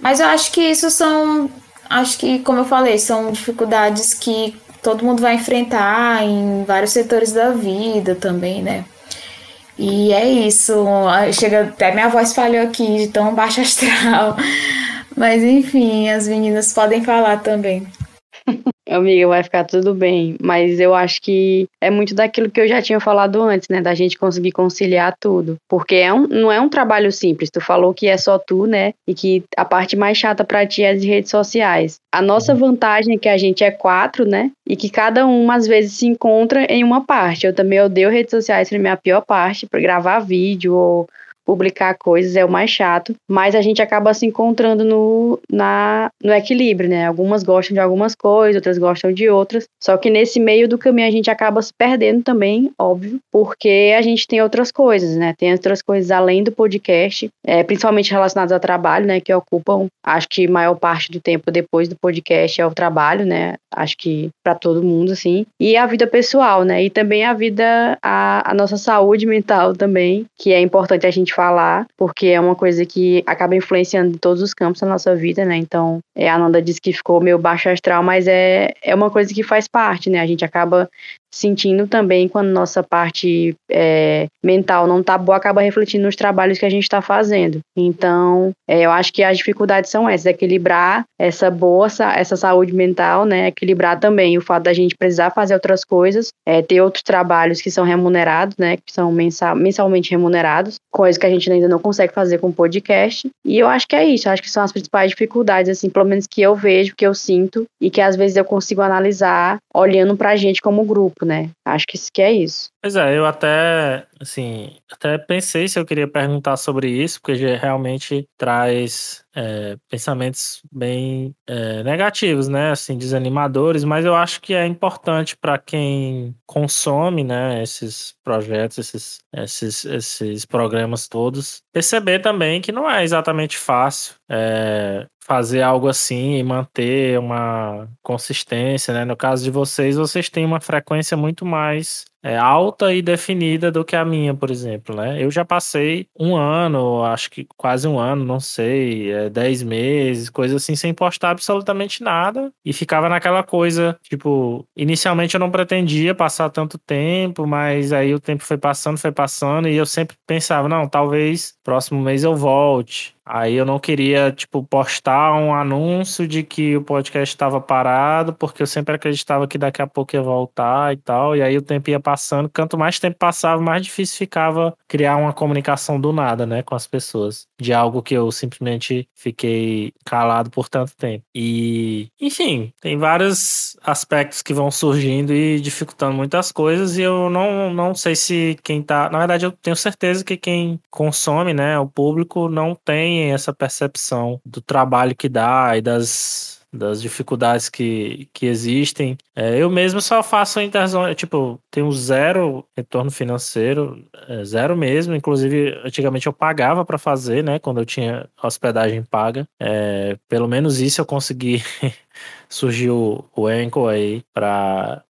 Mas eu acho que isso são, acho que, como eu falei, são dificuldades que todo mundo vai enfrentar em vários setores da vida também, né? E é isso. Chega até minha voz falhou aqui de tão baixa astral. Mas enfim, as meninas podem falar também. Amiga, vai ficar tudo bem, mas eu acho que é muito daquilo que eu já tinha falado antes, né, da gente conseguir conciliar tudo, porque é um, não é um trabalho simples. Tu falou que é só tu, né, e que a parte mais chata para ti é as redes sociais. A nossa vantagem é que a gente é quatro, né, e que cada um às vezes se encontra em uma parte. Eu também odeio redes sociais, foi a minha pior parte para gravar vídeo ou publicar coisas é o mais chato, mas a gente acaba se encontrando no, na, no equilíbrio, né? Algumas gostam de algumas coisas, outras gostam de outras, só que nesse meio do caminho a gente acaba se perdendo também, óbvio, porque a gente tem outras coisas, né? Tem outras coisas além do podcast, é, principalmente relacionadas ao trabalho, né? Que ocupam, acho que maior parte do tempo depois do podcast é o trabalho, né? Acho que para todo mundo, assim. E a vida pessoal, né? E também a vida, a, a nossa saúde mental também, que é importante a gente falar, porque é uma coisa que acaba influenciando em todos os campos da nossa vida, né? Então, é, a Nanda disse que ficou meio baixo astral, mas é, é uma coisa que faz parte, né? A gente acaba sentindo também quando nossa parte é, mental não tá boa, acaba refletindo nos trabalhos que a gente está fazendo. Então, é, eu acho que as dificuldades são essas, equilibrar essa boa, essa saúde mental, né? Equilibrar também o fato da gente precisar fazer outras coisas, é, ter outros trabalhos que são remunerados, né? Que são mensal, mensalmente remunerados, coisa que a gente ainda não consegue fazer com podcast. E eu acho que é isso, acho que são as principais dificuldades, assim, pelo menos que eu vejo, que eu sinto e que às vezes eu consigo analisar olhando pra gente como grupo né? Acho que isso que é isso. Pois é, eu até, assim, até pensei se eu queria perguntar sobre isso, porque realmente traz é, pensamentos bem é, negativos, né, assim, desanimadores, mas eu acho que é importante para quem consome, né, esses projetos, esses, esses, esses programas todos, perceber também que não é exatamente fácil é, fazer algo assim e manter uma consistência, né? No caso de vocês, vocês têm uma frequência muito mais é, alta e definida do que a minha, por exemplo, né? Eu já passei um ano, acho que quase um ano, não sei, é, dez meses, coisa assim, sem postar absolutamente nada e ficava naquela coisa, tipo, inicialmente eu não pretendia passar tanto tempo, mas aí o tempo foi passando, foi passando e eu sempre pensava, não, talvez próximo mês eu volte. Aí eu não queria, tipo, postar um anúncio de que o podcast estava parado, porque eu sempre acreditava que daqui a pouco ia voltar e tal. E aí o tempo ia passando. Quanto mais tempo passava, mais difícil ficava criar uma comunicação do nada, né, com as pessoas. De algo que eu simplesmente fiquei calado por tanto tempo. E, enfim, tem vários aspectos que vão surgindo e dificultando muitas coisas. E eu não, não sei se quem tá. Na verdade, eu tenho certeza que quem consome, né, o público, não tem essa percepção do trabalho que dá e das, das dificuldades que, que existem. É, eu mesmo só faço interzone, tipo, tenho zero retorno financeiro, é, zero mesmo. Inclusive, antigamente eu pagava para fazer, né, quando eu tinha hospedagem paga. É, pelo menos isso eu consegui. Surgiu o Anchor aí para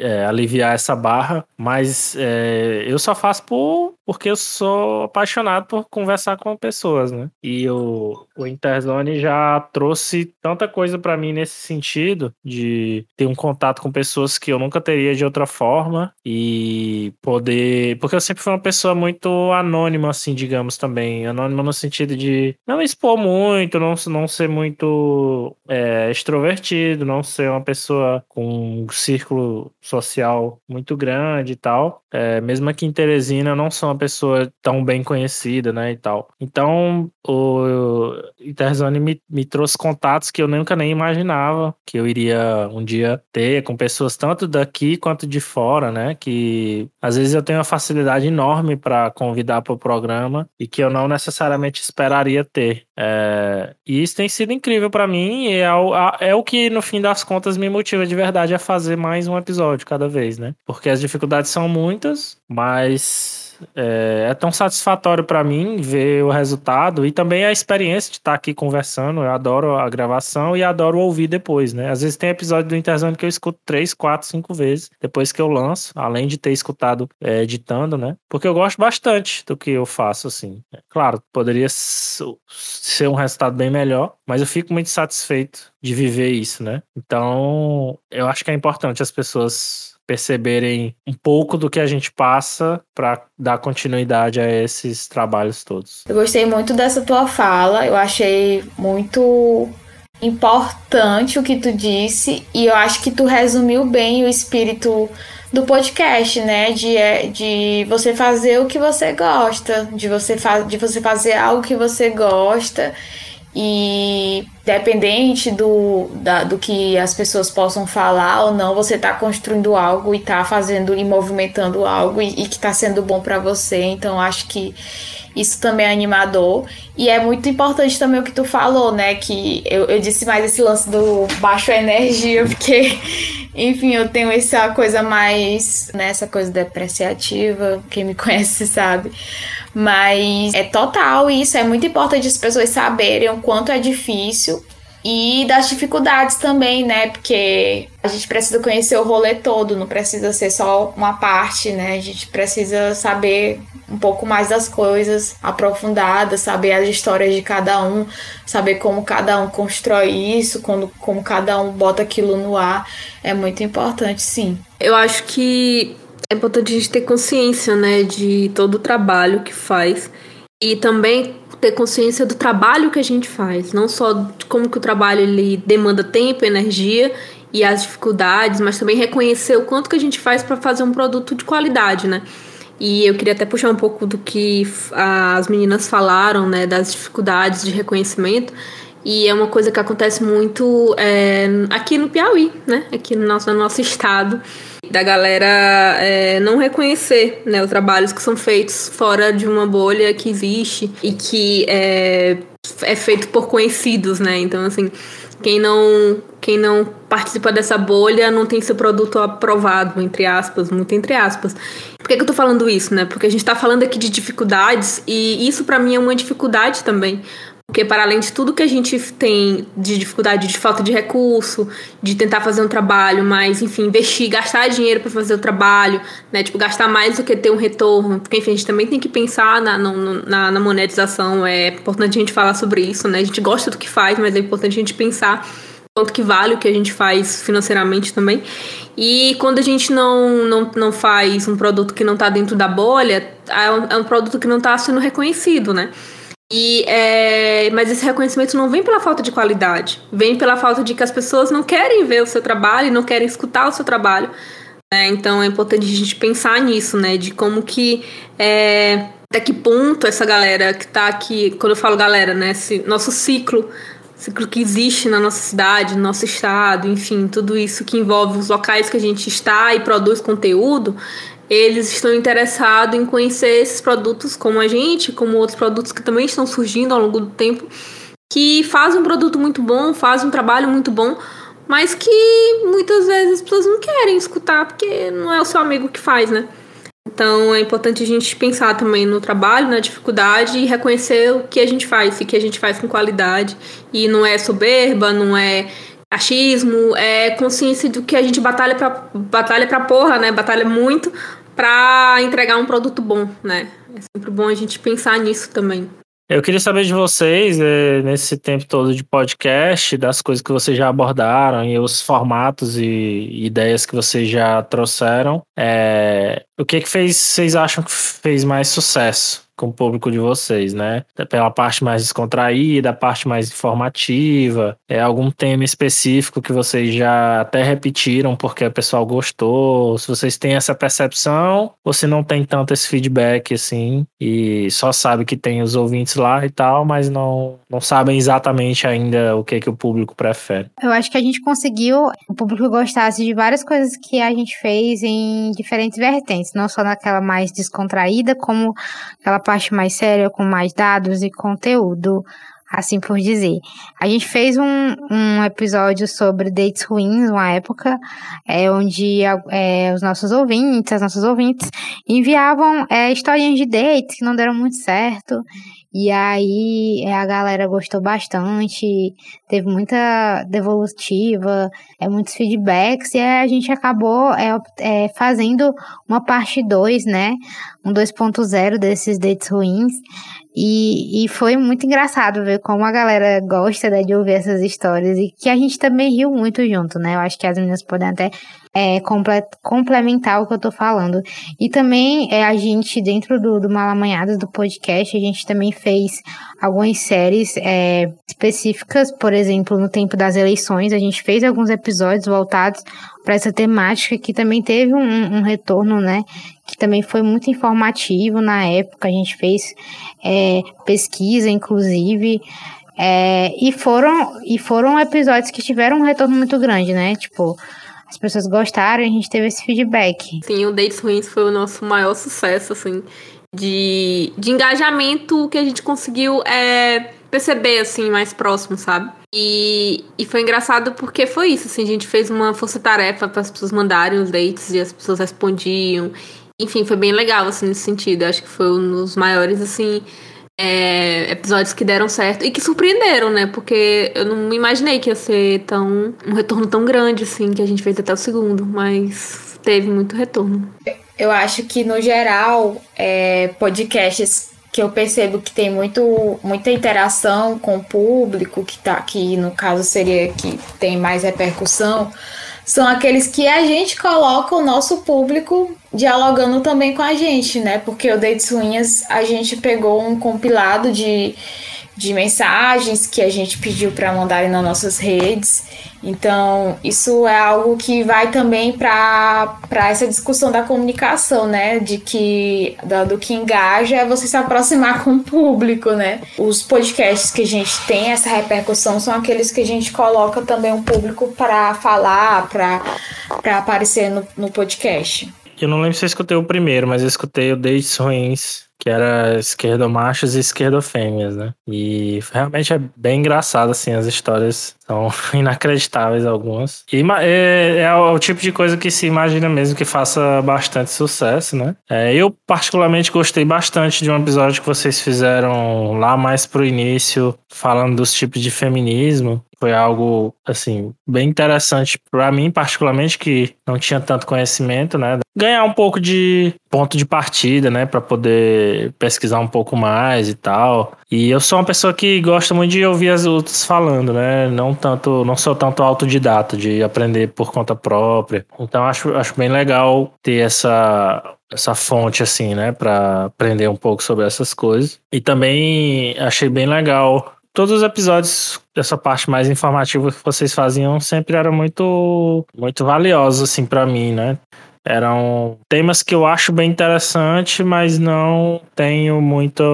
é, aliviar essa barra, mas é, eu só faço por, porque eu sou apaixonado por conversar com pessoas, né? E o, o Interzone já trouxe tanta coisa para mim nesse sentido, de ter um contato com pessoas que eu nunca teria de outra forma e poder. Porque eu sempre fui uma pessoa muito anônima, assim, digamos também. Anônima no sentido de não expor muito, não, não ser muito é, extrovertido, não ser uma pessoa com um círculo social muito grande e tal. É, mesmo aqui em Teresina, eu não sou uma pessoa tão bem conhecida, né, e tal. Então, o Interzone me, me trouxe contatos que eu nunca nem imaginava que eu iria um dia ter com pessoas tanto daqui quanto de fora, né, que às vezes eu tenho uma facilidade enorme para convidar para o programa e que eu não necessariamente esperaria ter. É, e isso tem sido incrível para mim e é é o que, no fim das contas, me motiva de verdade a fazer mais um episódio cada vez, né? Porque as dificuldades são muitas, mas é, é tão satisfatório para mim ver o resultado e também a experiência de estar aqui conversando. Eu adoro a gravação e adoro ouvir depois, né? Às vezes tem episódio do Interzone que eu escuto três, quatro, cinco vezes depois que eu lanço, além de ter escutado é, editando, né? Porque eu gosto bastante do que eu faço, assim. Claro, poderia ser um resultado bem melhor, mas eu fico muito satisfeito de viver isso, né? Então, eu acho que é importante as pessoas perceberem um pouco do que a gente passa para dar continuidade a esses trabalhos todos. Eu gostei muito dessa tua fala, eu achei muito importante o que tu disse e eu acho que tu resumiu bem o espírito do podcast, né? De, é, de você fazer o que você gosta, de você, de você fazer algo que você gosta e dependente do, da, do que as pessoas possam falar ou não, você está construindo algo e está fazendo e movimentando algo e, e que está sendo bom para você. Então acho que isso também é animador. E é muito importante também o que tu falou, né? Que eu, eu disse mais esse lance do baixo energia, porque, enfim, eu tenho essa coisa mais, né? Essa coisa depreciativa, quem me conhece sabe. Mas é total isso, é muito importante as pessoas saberem o quanto é difícil e das dificuldades também, né? Porque a gente precisa conhecer o rolê todo, não precisa ser só uma parte, né? A gente precisa saber um pouco mais das coisas aprofundadas, saber as histórias de cada um, saber como cada um constrói isso, como, como cada um bota aquilo no ar. É muito importante, sim. Eu acho que é importante a gente ter consciência, né, de todo o trabalho que faz e também ter consciência do trabalho que a gente faz, não só como que o trabalho ele demanda tempo, energia e as dificuldades, mas também reconhecer o quanto que a gente faz para fazer um produto de qualidade, né? E eu queria até puxar um pouco do que as meninas falaram, né, das dificuldades de reconhecimento. E é uma coisa que acontece muito é, aqui no Piauí, né? Aqui no nosso, no nosso estado da galera é, não reconhecer né, os trabalhos que são feitos fora de uma bolha que existe e que é, é feito por conhecidos, né? Então, assim, quem não, quem não participa dessa bolha não tem seu produto aprovado, entre aspas, muito entre aspas. Por que, que eu tô falando isso, né? Porque a gente tá falando aqui de dificuldades e isso para mim é uma dificuldade também. Porque, para além de tudo que a gente tem de dificuldade, de falta de recurso, de tentar fazer um trabalho, mas, enfim, investir, gastar dinheiro para fazer o trabalho, né? Tipo, gastar mais do que ter um retorno. Porque, enfim, a gente também tem que pensar na, na, na monetização. É importante a gente falar sobre isso, né? A gente gosta do que faz, mas é importante a gente pensar quanto que vale o que a gente faz financeiramente também. E quando a gente não, não, não faz um produto que não está dentro da bolha, é um, é um produto que não está sendo reconhecido, né? E, é, mas esse reconhecimento não vem pela falta de qualidade, vem pela falta de que as pessoas não querem ver o seu trabalho não querem escutar o seu trabalho. Né? Então é importante a gente pensar nisso, né? De como que é, até que ponto essa galera que está aqui, quando eu falo galera, né? Esse nosso ciclo, ciclo que existe na nossa cidade, no nosso estado, enfim, tudo isso que envolve os locais que a gente está e produz conteúdo, eles estão interessados em conhecer esses produtos como a gente, como outros produtos que também estão surgindo ao longo do tempo, que fazem um produto muito bom, fazem um trabalho muito bom, mas que muitas vezes as pessoas não querem escutar porque não é o seu amigo que faz, né? Então é importante a gente pensar também no trabalho, na dificuldade e reconhecer o que a gente faz e que a gente faz com qualidade. E não é soberba, não é achismo, é consciência do que a gente batalha pra, batalha pra porra, né? Batalha muito para entregar um produto bom, né? É sempre bom a gente pensar nisso também. Eu queria saber de vocês, é, nesse tempo todo de podcast, das coisas que vocês já abordaram e os formatos e ideias que vocês já trouxeram. É, o que que fez, vocês acham que fez mais sucesso? Com o público de vocês, né? Pela parte mais descontraída, a parte mais informativa, é algum tema específico que vocês já até repetiram porque o pessoal gostou, se vocês têm essa percepção se não tem tanto esse feedback assim e só sabe que tem os ouvintes lá e tal, mas não, não sabem exatamente ainda o que, que o público prefere. Eu acho que a gente conseguiu o público gostasse de várias coisas que a gente fez em diferentes vertentes, não só naquela mais descontraída, como aquela parte mais séria, com mais dados e conteúdo assim por dizer. A gente fez um, um episódio sobre dates ruins, uma época, é, onde é, os nossos ouvintes, as nossas ouvintes, enviavam é, historinhas de dates que não deram muito certo. E aí é, a galera gostou bastante, teve muita devolutiva, é, muitos feedbacks, e a gente acabou é, é, fazendo uma parte 2, né? Um 2.0 desses dates ruins. E, e foi muito engraçado ver como a galera gosta né, de ouvir essas histórias e que a gente também riu muito junto, né? Eu acho que as meninas podem até é, complementar o que eu tô falando. E também é, a gente, dentro do, do Malamanhadas, do podcast, a gente também fez algumas séries é, específicas, por exemplo, no tempo das eleições, a gente fez alguns episódios voltados para essa temática que também teve um, um retorno, né? que também foi muito informativo na época. A gente fez é, pesquisa, inclusive. É, e foram e foram episódios que tiveram um retorno muito grande, né? Tipo, as pessoas gostaram e a gente teve esse feedback. Sim, o Dates Ruins foi o nosso maior sucesso, assim, de, de engajamento que a gente conseguiu é, perceber, assim, mais próximo, sabe? E, e foi engraçado porque foi isso, assim, a gente fez uma força-tarefa para as pessoas mandarem os dates e as pessoas respondiam enfim, foi bem legal, assim, nesse sentido. Acho que foi um dos maiores, assim, é, episódios que deram certo e que surpreenderam, né? Porque eu não imaginei que ia ser tão um retorno tão grande, assim, que a gente fez até o segundo, mas teve muito retorno. Eu acho que, no geral, é, podcasts que eu percebo que tem muito, muita interação com o público, que tá aqui, no caso seria que tem mais repercussão, são aqueles que a gente coloca o nosso público dialogando também com a gente, né? Porque o Dates Unhas a gente pegou um compilado de, de mensagens que a gente pediu para mandarem nas nossas redes. Então, isso é algo que vai também para essa discussão da comunicação, né? De que do que engaja é você se aproximar com o público, né? Os podcasts que a gente tem essa repercussão são aqueles que a gente coloca também o público para falar, para aparecer no, no podcast. Eu não lembro se eu escutei o primeiro, mas eu escutei o Dates Ruins, que era esquerdomachos e esquerdofêmeas, né? E realmente é bem engraçado, assim, as histórias são inacreditáveis algumas. E é, é, o tipo de coisa que se imagina mesmo que faça bastante sucesso, né? É, eu particularmente gostei bastante de um episódio que vocês fizeram lá mais pro início, falando dos tipos de feminismo foi algo assim bem interessante para mim particularmente que não tinha tanto conhecimento, né? Ganhar um pouco de ponto de partida, né, para poder pesquisar um pouco mais e tal. E eu sou uma pessoa que gosta muito de ouvir as outras falando, né? Não tanto, não sou tanto autodidata de aprender por conta própria. Então acho acho bem legal ter essa essa fonte assim, né, para aprender um pouco sobre essas coisas. E também achei bem legal todos os episódios dessa parte mais informativa que vocês faziam sempre eram muito muito valiosos assim para mim, né? Eram temas que eu acho bem interessante, mas não tenho muita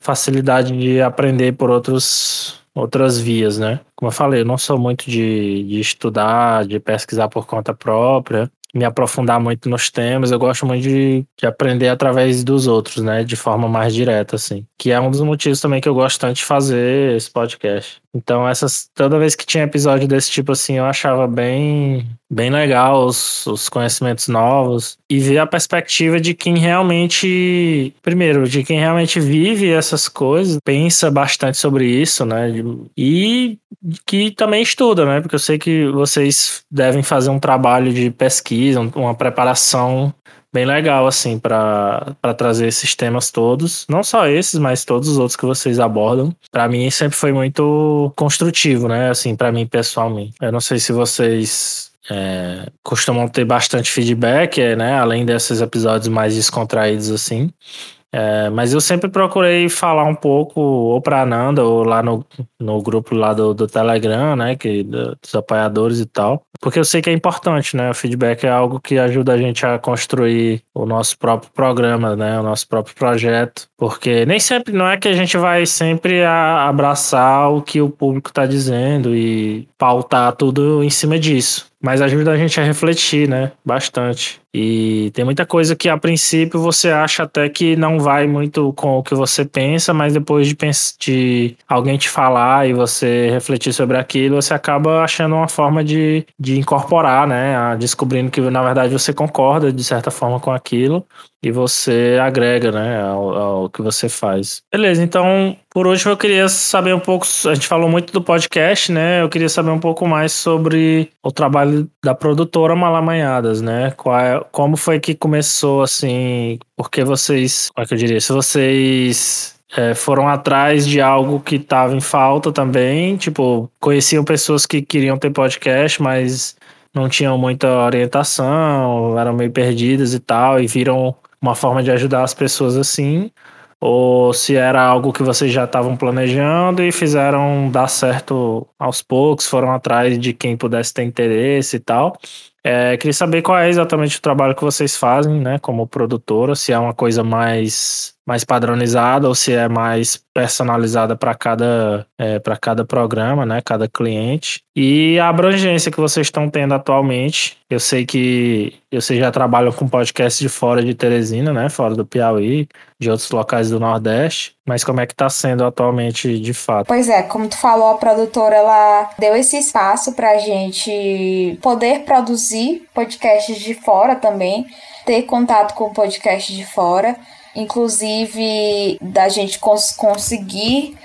facilidade de aprender por outros outras vias, né? Como eu falei, eu não sou muito de, de estudar, de pesquisar por conta própria me aprofundar muito nos temas, eu gosto muito de, de, aprender através dos outros, né? De forma mais direta, assim. Que é um dos motivos também que eu gosto tanto de fazer esse podcast. Então, essas, toda vez que tinha episódio desse tipo assim, eu achava bem, bem legal os, os conhecimentos novos e ver a perspectiva de quem realmente, primeiro, de quem realmente vive essas coisas, pensa bastante sobre isso, né? E que também estuda, né? Porque eu sei que vocês devem fazer um trabalho de pesquisa, uma preparação bem legal, assim, para trazer esses temas todos. Não só esses, mas todos os outros que vocês abordam. Para mim sempre foi muito construtivo, né? Assim, para mim pessoalmente. Eu não sei se vocês é, costumam ter bastante feedback, né? Além desses episódios mais descontraídos, assim. É, mas eu sempre procurei falar um pouco, ou pra Nanda, ou lá no, no grupo lá do, do Telegram, né? Que, dos apoiadores e tal. Porque eu sei que é importante, né? O feedback é algo que ajuda a gente a construir o nosso próprio programa, né? O nosso próprio projeto. Porque nem sempre, não é que a gente vai sempre abraçar o que o público está dizendo e pautar tudo em cima disso. Mas ajuda a gente a refletir, né? Bastante. E tem muita coisa que a princípio você acha até que não vai muito com o que você pensa, mas depois de, de alguém te falar e você refletir sobre aquilo, você acaba achando uma forma de, de incorporar, né? Descobrindo que na verdade você concorda de certa forma com aquilo e você agrega, né, ao, ao, que você faz. Beleza, então por último eu queria saber um pouco, a gente falou muito do podcast, né, eu queria saber um pouco mais sobre o trabalho da produtora Malamanhadas, né, Qual é, como foi que começou, assim, porque vocês, como é que eu diria, se vocês é, foram atrás de algo que estava em falta também, tipo, conheciam pessoas que queriam ter podcast, mas não tinham muita orientação, eram meio perdidas e tal, e viram uma forma de ajudar as pessoas assim, ou se era algo que vocês já estavam planejando e fizeram dar certo aos poucos, foram atrás de quem pudesse ter interesse e tal. É, queria saber qual é exatamente o trabalho que vocês fazem, né, como produtora, se é uma coisa mais mais padronizada ou se é mais personalizada para cada, é, para cada programa, né, cada cliente. E a abrangência que vocês estão tendo atualmente. Eu sei que vocês já trabalham com podcasts de fora de Teresina, né, fora do Piauí, de outros locais do Nordeste. Mas como é que está sendo atualmente de fato? Pois é, como tu falou, a produtora ela deu esse espaço para a gente poder produzir podcasts de fora também, ter contato com podcasts de fora inclusive da gente cons conseguir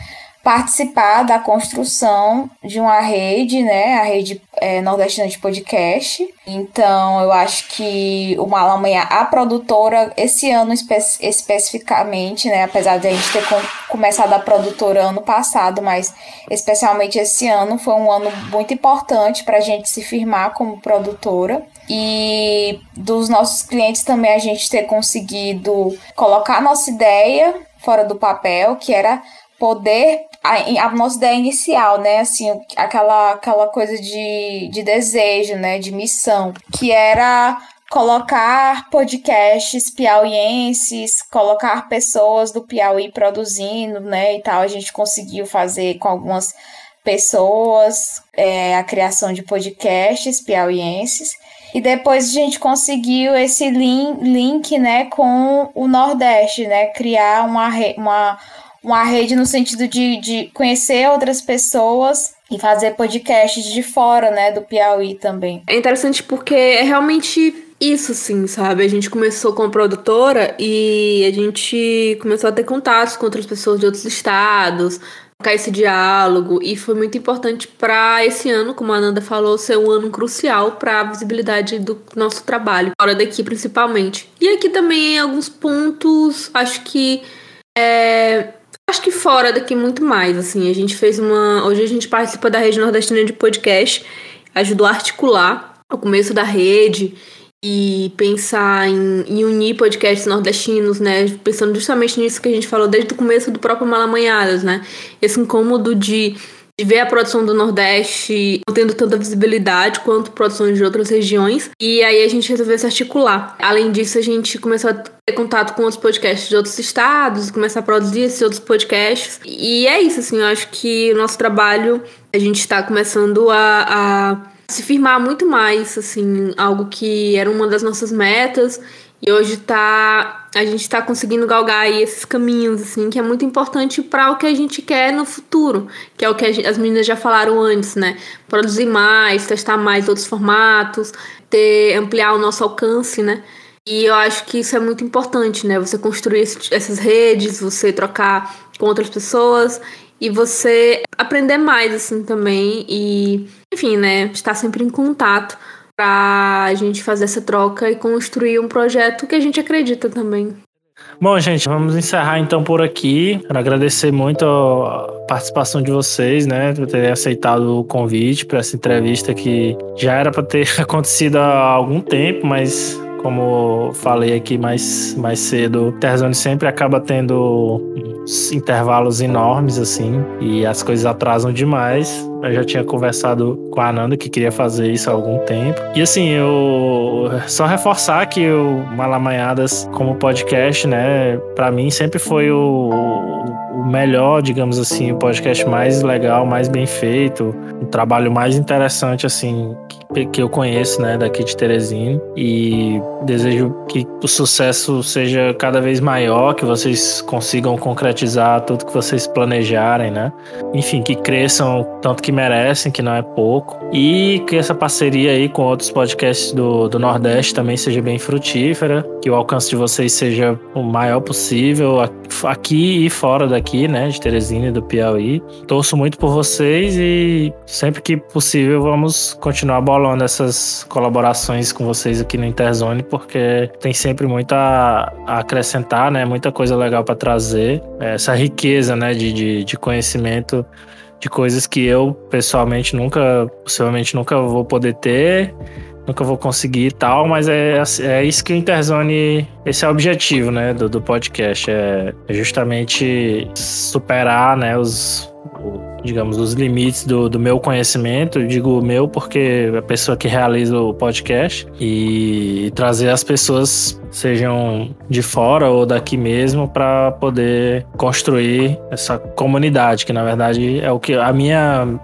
participar da construção de uma rede, né, a rede é, nordestina de podcast. Então, eu acho que o Malamanha, a produtora, esse ano espe especificamente, né, apesar de a gente ter com começado a produtora ano passado, mas especialmente esse ano foi um ano muito importante para a gente se firmar como produtora. E dos nossos clientes também a gente ter conseguido colocar a nossa ideia fora do papel, que era poder a, a, nossa ideia inicial, né, assim, aquela, aquela coisa de, de desejo, né, de missão, que era colocar podcasts piauienses, colocar pessoas do Piauí produzindo, né, e tal, a gente conseguiu fazer com algumas pessoas é, a criação de podcasts piauienses, e depois a gente conseguiu esse link, link né, com o Nordeste, né, criar uma, uma uma rede no sentido de, de conhecer outras pessoas e fazer podcasts de fora, né, do Piauí também. É interessante porque é realmente isso, sim, sabe? A gente começou como produtora e a gente começou a ter contatos com outras pessoas de outros estados, ficar esse diálogo e foi muito importante para esse ano, como a Ananda falou, ser um ano crucial para a visibilidade do nosso trabalho, fora daqui principalmente. E aqui também alguns pontos, acho que é, Acho que fora daqui muito mais, assim. A gente fez uma. Hoje a gente participa da rede nordestina de podcast, ajudou a articular o começo da rede e pensar em, em, unir podcasts nordestinos, né? Pensando justamente nisso que a gente falou desde o começo do próprio Malamanhadas, né? Esse incômodo de de ver a produção do Nordeste tendo tanta visibilidade quanto produções de outras regiões. E aí a gente resolveu se articular. Além disso, a gente começou a ter contato com outros podcasts de outros estados, começar a produzir esses outros podcasts. E é isso, assim, eu acho que o nosso trabalho, a gente está começando a, a se firmar muito mais, assim, algo que era uma das nossas metas e hoje tá, a gente está conseguindo galgar aí esses caminhos, assim, que é muito importante para o que a gente quer no futuro, que é o que gente, as meninas já falaram antes, né? Produzir mais, testar mais outros formatos, ter, ampliar o nosso alcance, né? E eu acho que isso é muito importante, né? Você construir esse, essas redes, você trocar com outras pessoas e você aprender mais, assim, também. E, enfim, né? Estar sempre em contato para a gente fazer essa troca e construir um projeto que a gente acredita também. Bom, gente, vamos encerrar então por aqui. Quero agradecer muito a participação de vocês, né, por terem aceitado o convite para essa entrevista que já era para ter acontecido há algum tempo, mas Como falei aqui mais, mais cedo, Terzone sempre acaba tendo intervalos enormes, assim, e as coisas atrasam demais. Eu já tinha conversado com a Ananda que queria fazer isso há algum tempo. E assim, eu só reforçar que o Malamanhadas como podcast, né, para mim sempre foi o, o melhor, digamos assim, o podcast mais legal, mais bem feito, o trabalho mais interessante assim que, que eu conheço, né, daqui de Teresina. E desejo que o sucesso seja cada vez maior, que vocês consigam concretizar tudo que vocês planejarem, né? Enfim, que cresçam tanto que merecem, que não é pouco. E que essa parceria aí com outros podcasts do, do Nordeste também seja bem frutífera, que o alcance de vocês seja o maior possível aqui e fora daqui, né, de Teresina e do Piauí. Torço muito por vocês e sempre que possível vamos continuar bolando essas colaborações com vocês aqui no Interzone, porque tem sempre muito a, acrescentar, né? Muita coisa legal para trazer. Essa riqueza, né? De, de, de conhecimento de coisas que eu pessoalmente nunca, possivelmente nunca vou poder ter, nunca vou conseguir e tal, mas é, é isso que o Interzone, esse é o objetivo, né, do, do podcast, é justamente superar, né, os, digamos, os limites do, do meu conhecimento. Eu digo meu porque é a pessoa que realiza o podcast e trazer as pessoas, sejam de fora ou daqui mesmo, para poder construir essa comunidade, que na verdade é o que a minha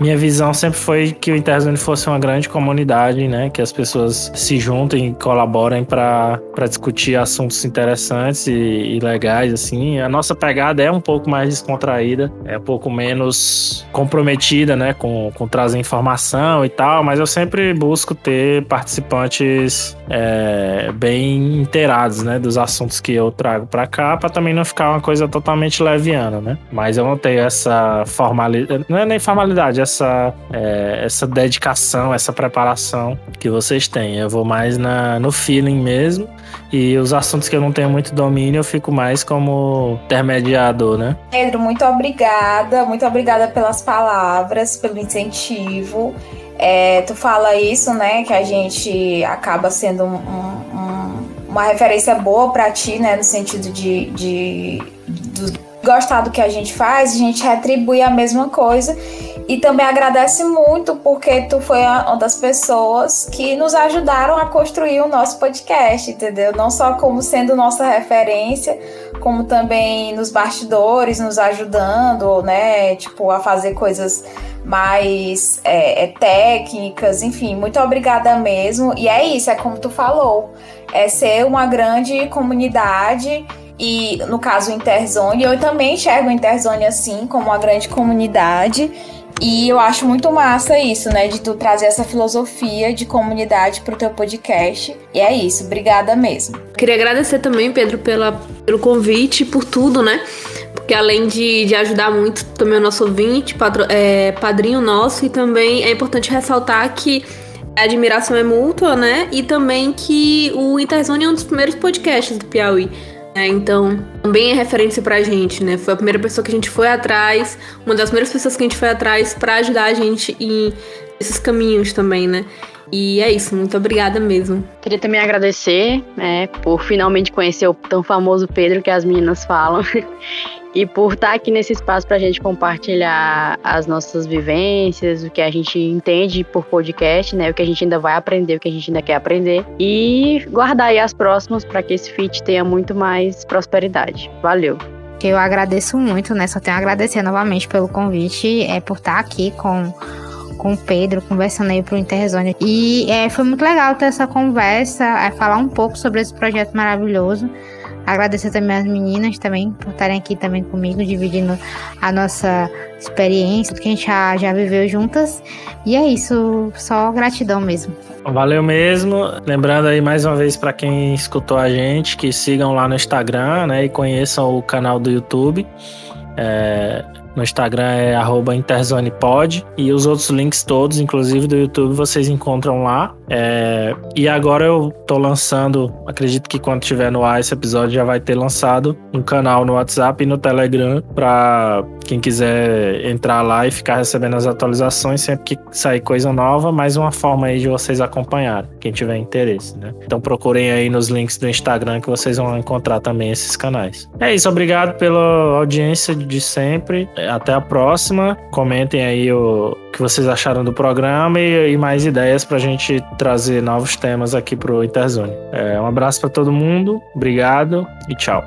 minha visão sempre foi que o Interzone fosse uma grande comunidade, né? Que as pessoas se juntem e colaborem para discutir assuntos interessantes e, e, legais, assim. A nossa pegada é um pouco mais descontraída, é um pouco menos comprometida, né? Com, com trazer informação e tal, mas eu sempre busco ter participantes é, bem inteirados, né? Dos assuntos que eu trago para cá, para também não ficar uma coisa totalmente leviana, né? Mas eu não tenho essa formalidade, não é nem formalidade, essa, é, essa dedicação, essa preparação que vocês têm. Eu vou mais na, no feeling mesmo. E os assuntos que eu não tenho muito domínio, eu fico mais como intermediador, né? Pedro, muito obrigada. Muito obrigada pelas palavras, pelo incentivo. É, tu fala isso, né? Que a gente acaba sendo um, um, uma referência boa para ti, né? No sentido de, de, de gostar do que a gente faz, a gente retribui a mesma coisa. E também agradece muito porque tu foi uma das pessoas que nos ajudaram a construir o nosso podcast, entendeu? Não só como sendo nossa referência, como também nos bastidores, nos ajudando, né? Tipo, a fazer coisas mais é, é, técnicas, enfim, muito obrigada mesmo. E é isso, é como tu falou, é ser uma grande comunidade e no caso Interzone, eu também enxergo o Interzone assim, como uma grande comunidade. E eu acho muito massa isso, né? De tu trazer essa filosofia de comunidade pro teu podcast. E é isso, obrigada mesmo. Queria agradecer também, Pedro, pela, pelo convite, por tudo, né? Porque além de, de ajudar muito também o nosso ouvinte, padro, é, padrinho nosso, e também é importante ressaltar que a admiração é mútua, né? E também que o Interzone é um dos primeiros podcasts do Piauí. É, então, também é referência pra gente, né? Foi a primeira pessoa que a gente foi atrás, uma das primeiras pessoas que a gente foi atrás para ajudar a gente em esses caminhos também, né? E é isso, muito obrigada mesmo. Queria também agradecer, né, por finalmente conhecer o tão famoso Pedro que as meninas falam. e por estar aqui nesse espaço para a gente compartilhar as nossas vivências, o que a gente entende por podcast, né? O que a gente ainda vai aprender, o que a gente ainda quer aprender. E guardar aí as próximas para que esse fit tenha muito mais prosperidade. Valeu! Eu agradeço muito, né? Só tenho a agradecer novamente pelo convite, é por estar aqui com com o Pedro, conversando aí pro Interzone. E é, foi muito legal ter essa conversa, é, falar um pouco sobre esse projeto maravilhoso. Agradecer também as meninas também por estarem aqui também comigo, dividindo a nossa experiência, que a gente já, já viveu juntas. E é isso, só gratidão mesmo. Valeu mesmo. Lembrando aí mais uma vez para quem escutou a gente, que sigam lá no Instagram, né, e conheçam o canal do YouTube. É, no Instagram é interzonepod e os outros links todos, inclusive do YouTube, vocês encontram lá. É, e agora eu tô lançando, acredito que quando tiver no ar esse episódio já vai ter lançado um canal no WhatsApp e no Telegram para quem quiser entrar lá e ficar recebendo as atualizações sempre que sair coisa nova, mais uma forma aí de vocês acompanharem, quem tiver interesse, né? Então procurem aí nos links do Instagram que vocês vão encontrar também esses canais. É isso, obrigado pela audiência de sempre. Até a próxima. Comentem aí o que vocês acharam do programa e, e mais ideias pra gente trazer novos temas aqui pro Interzone. É, um abraço para todo mundo, obrigado e tchau.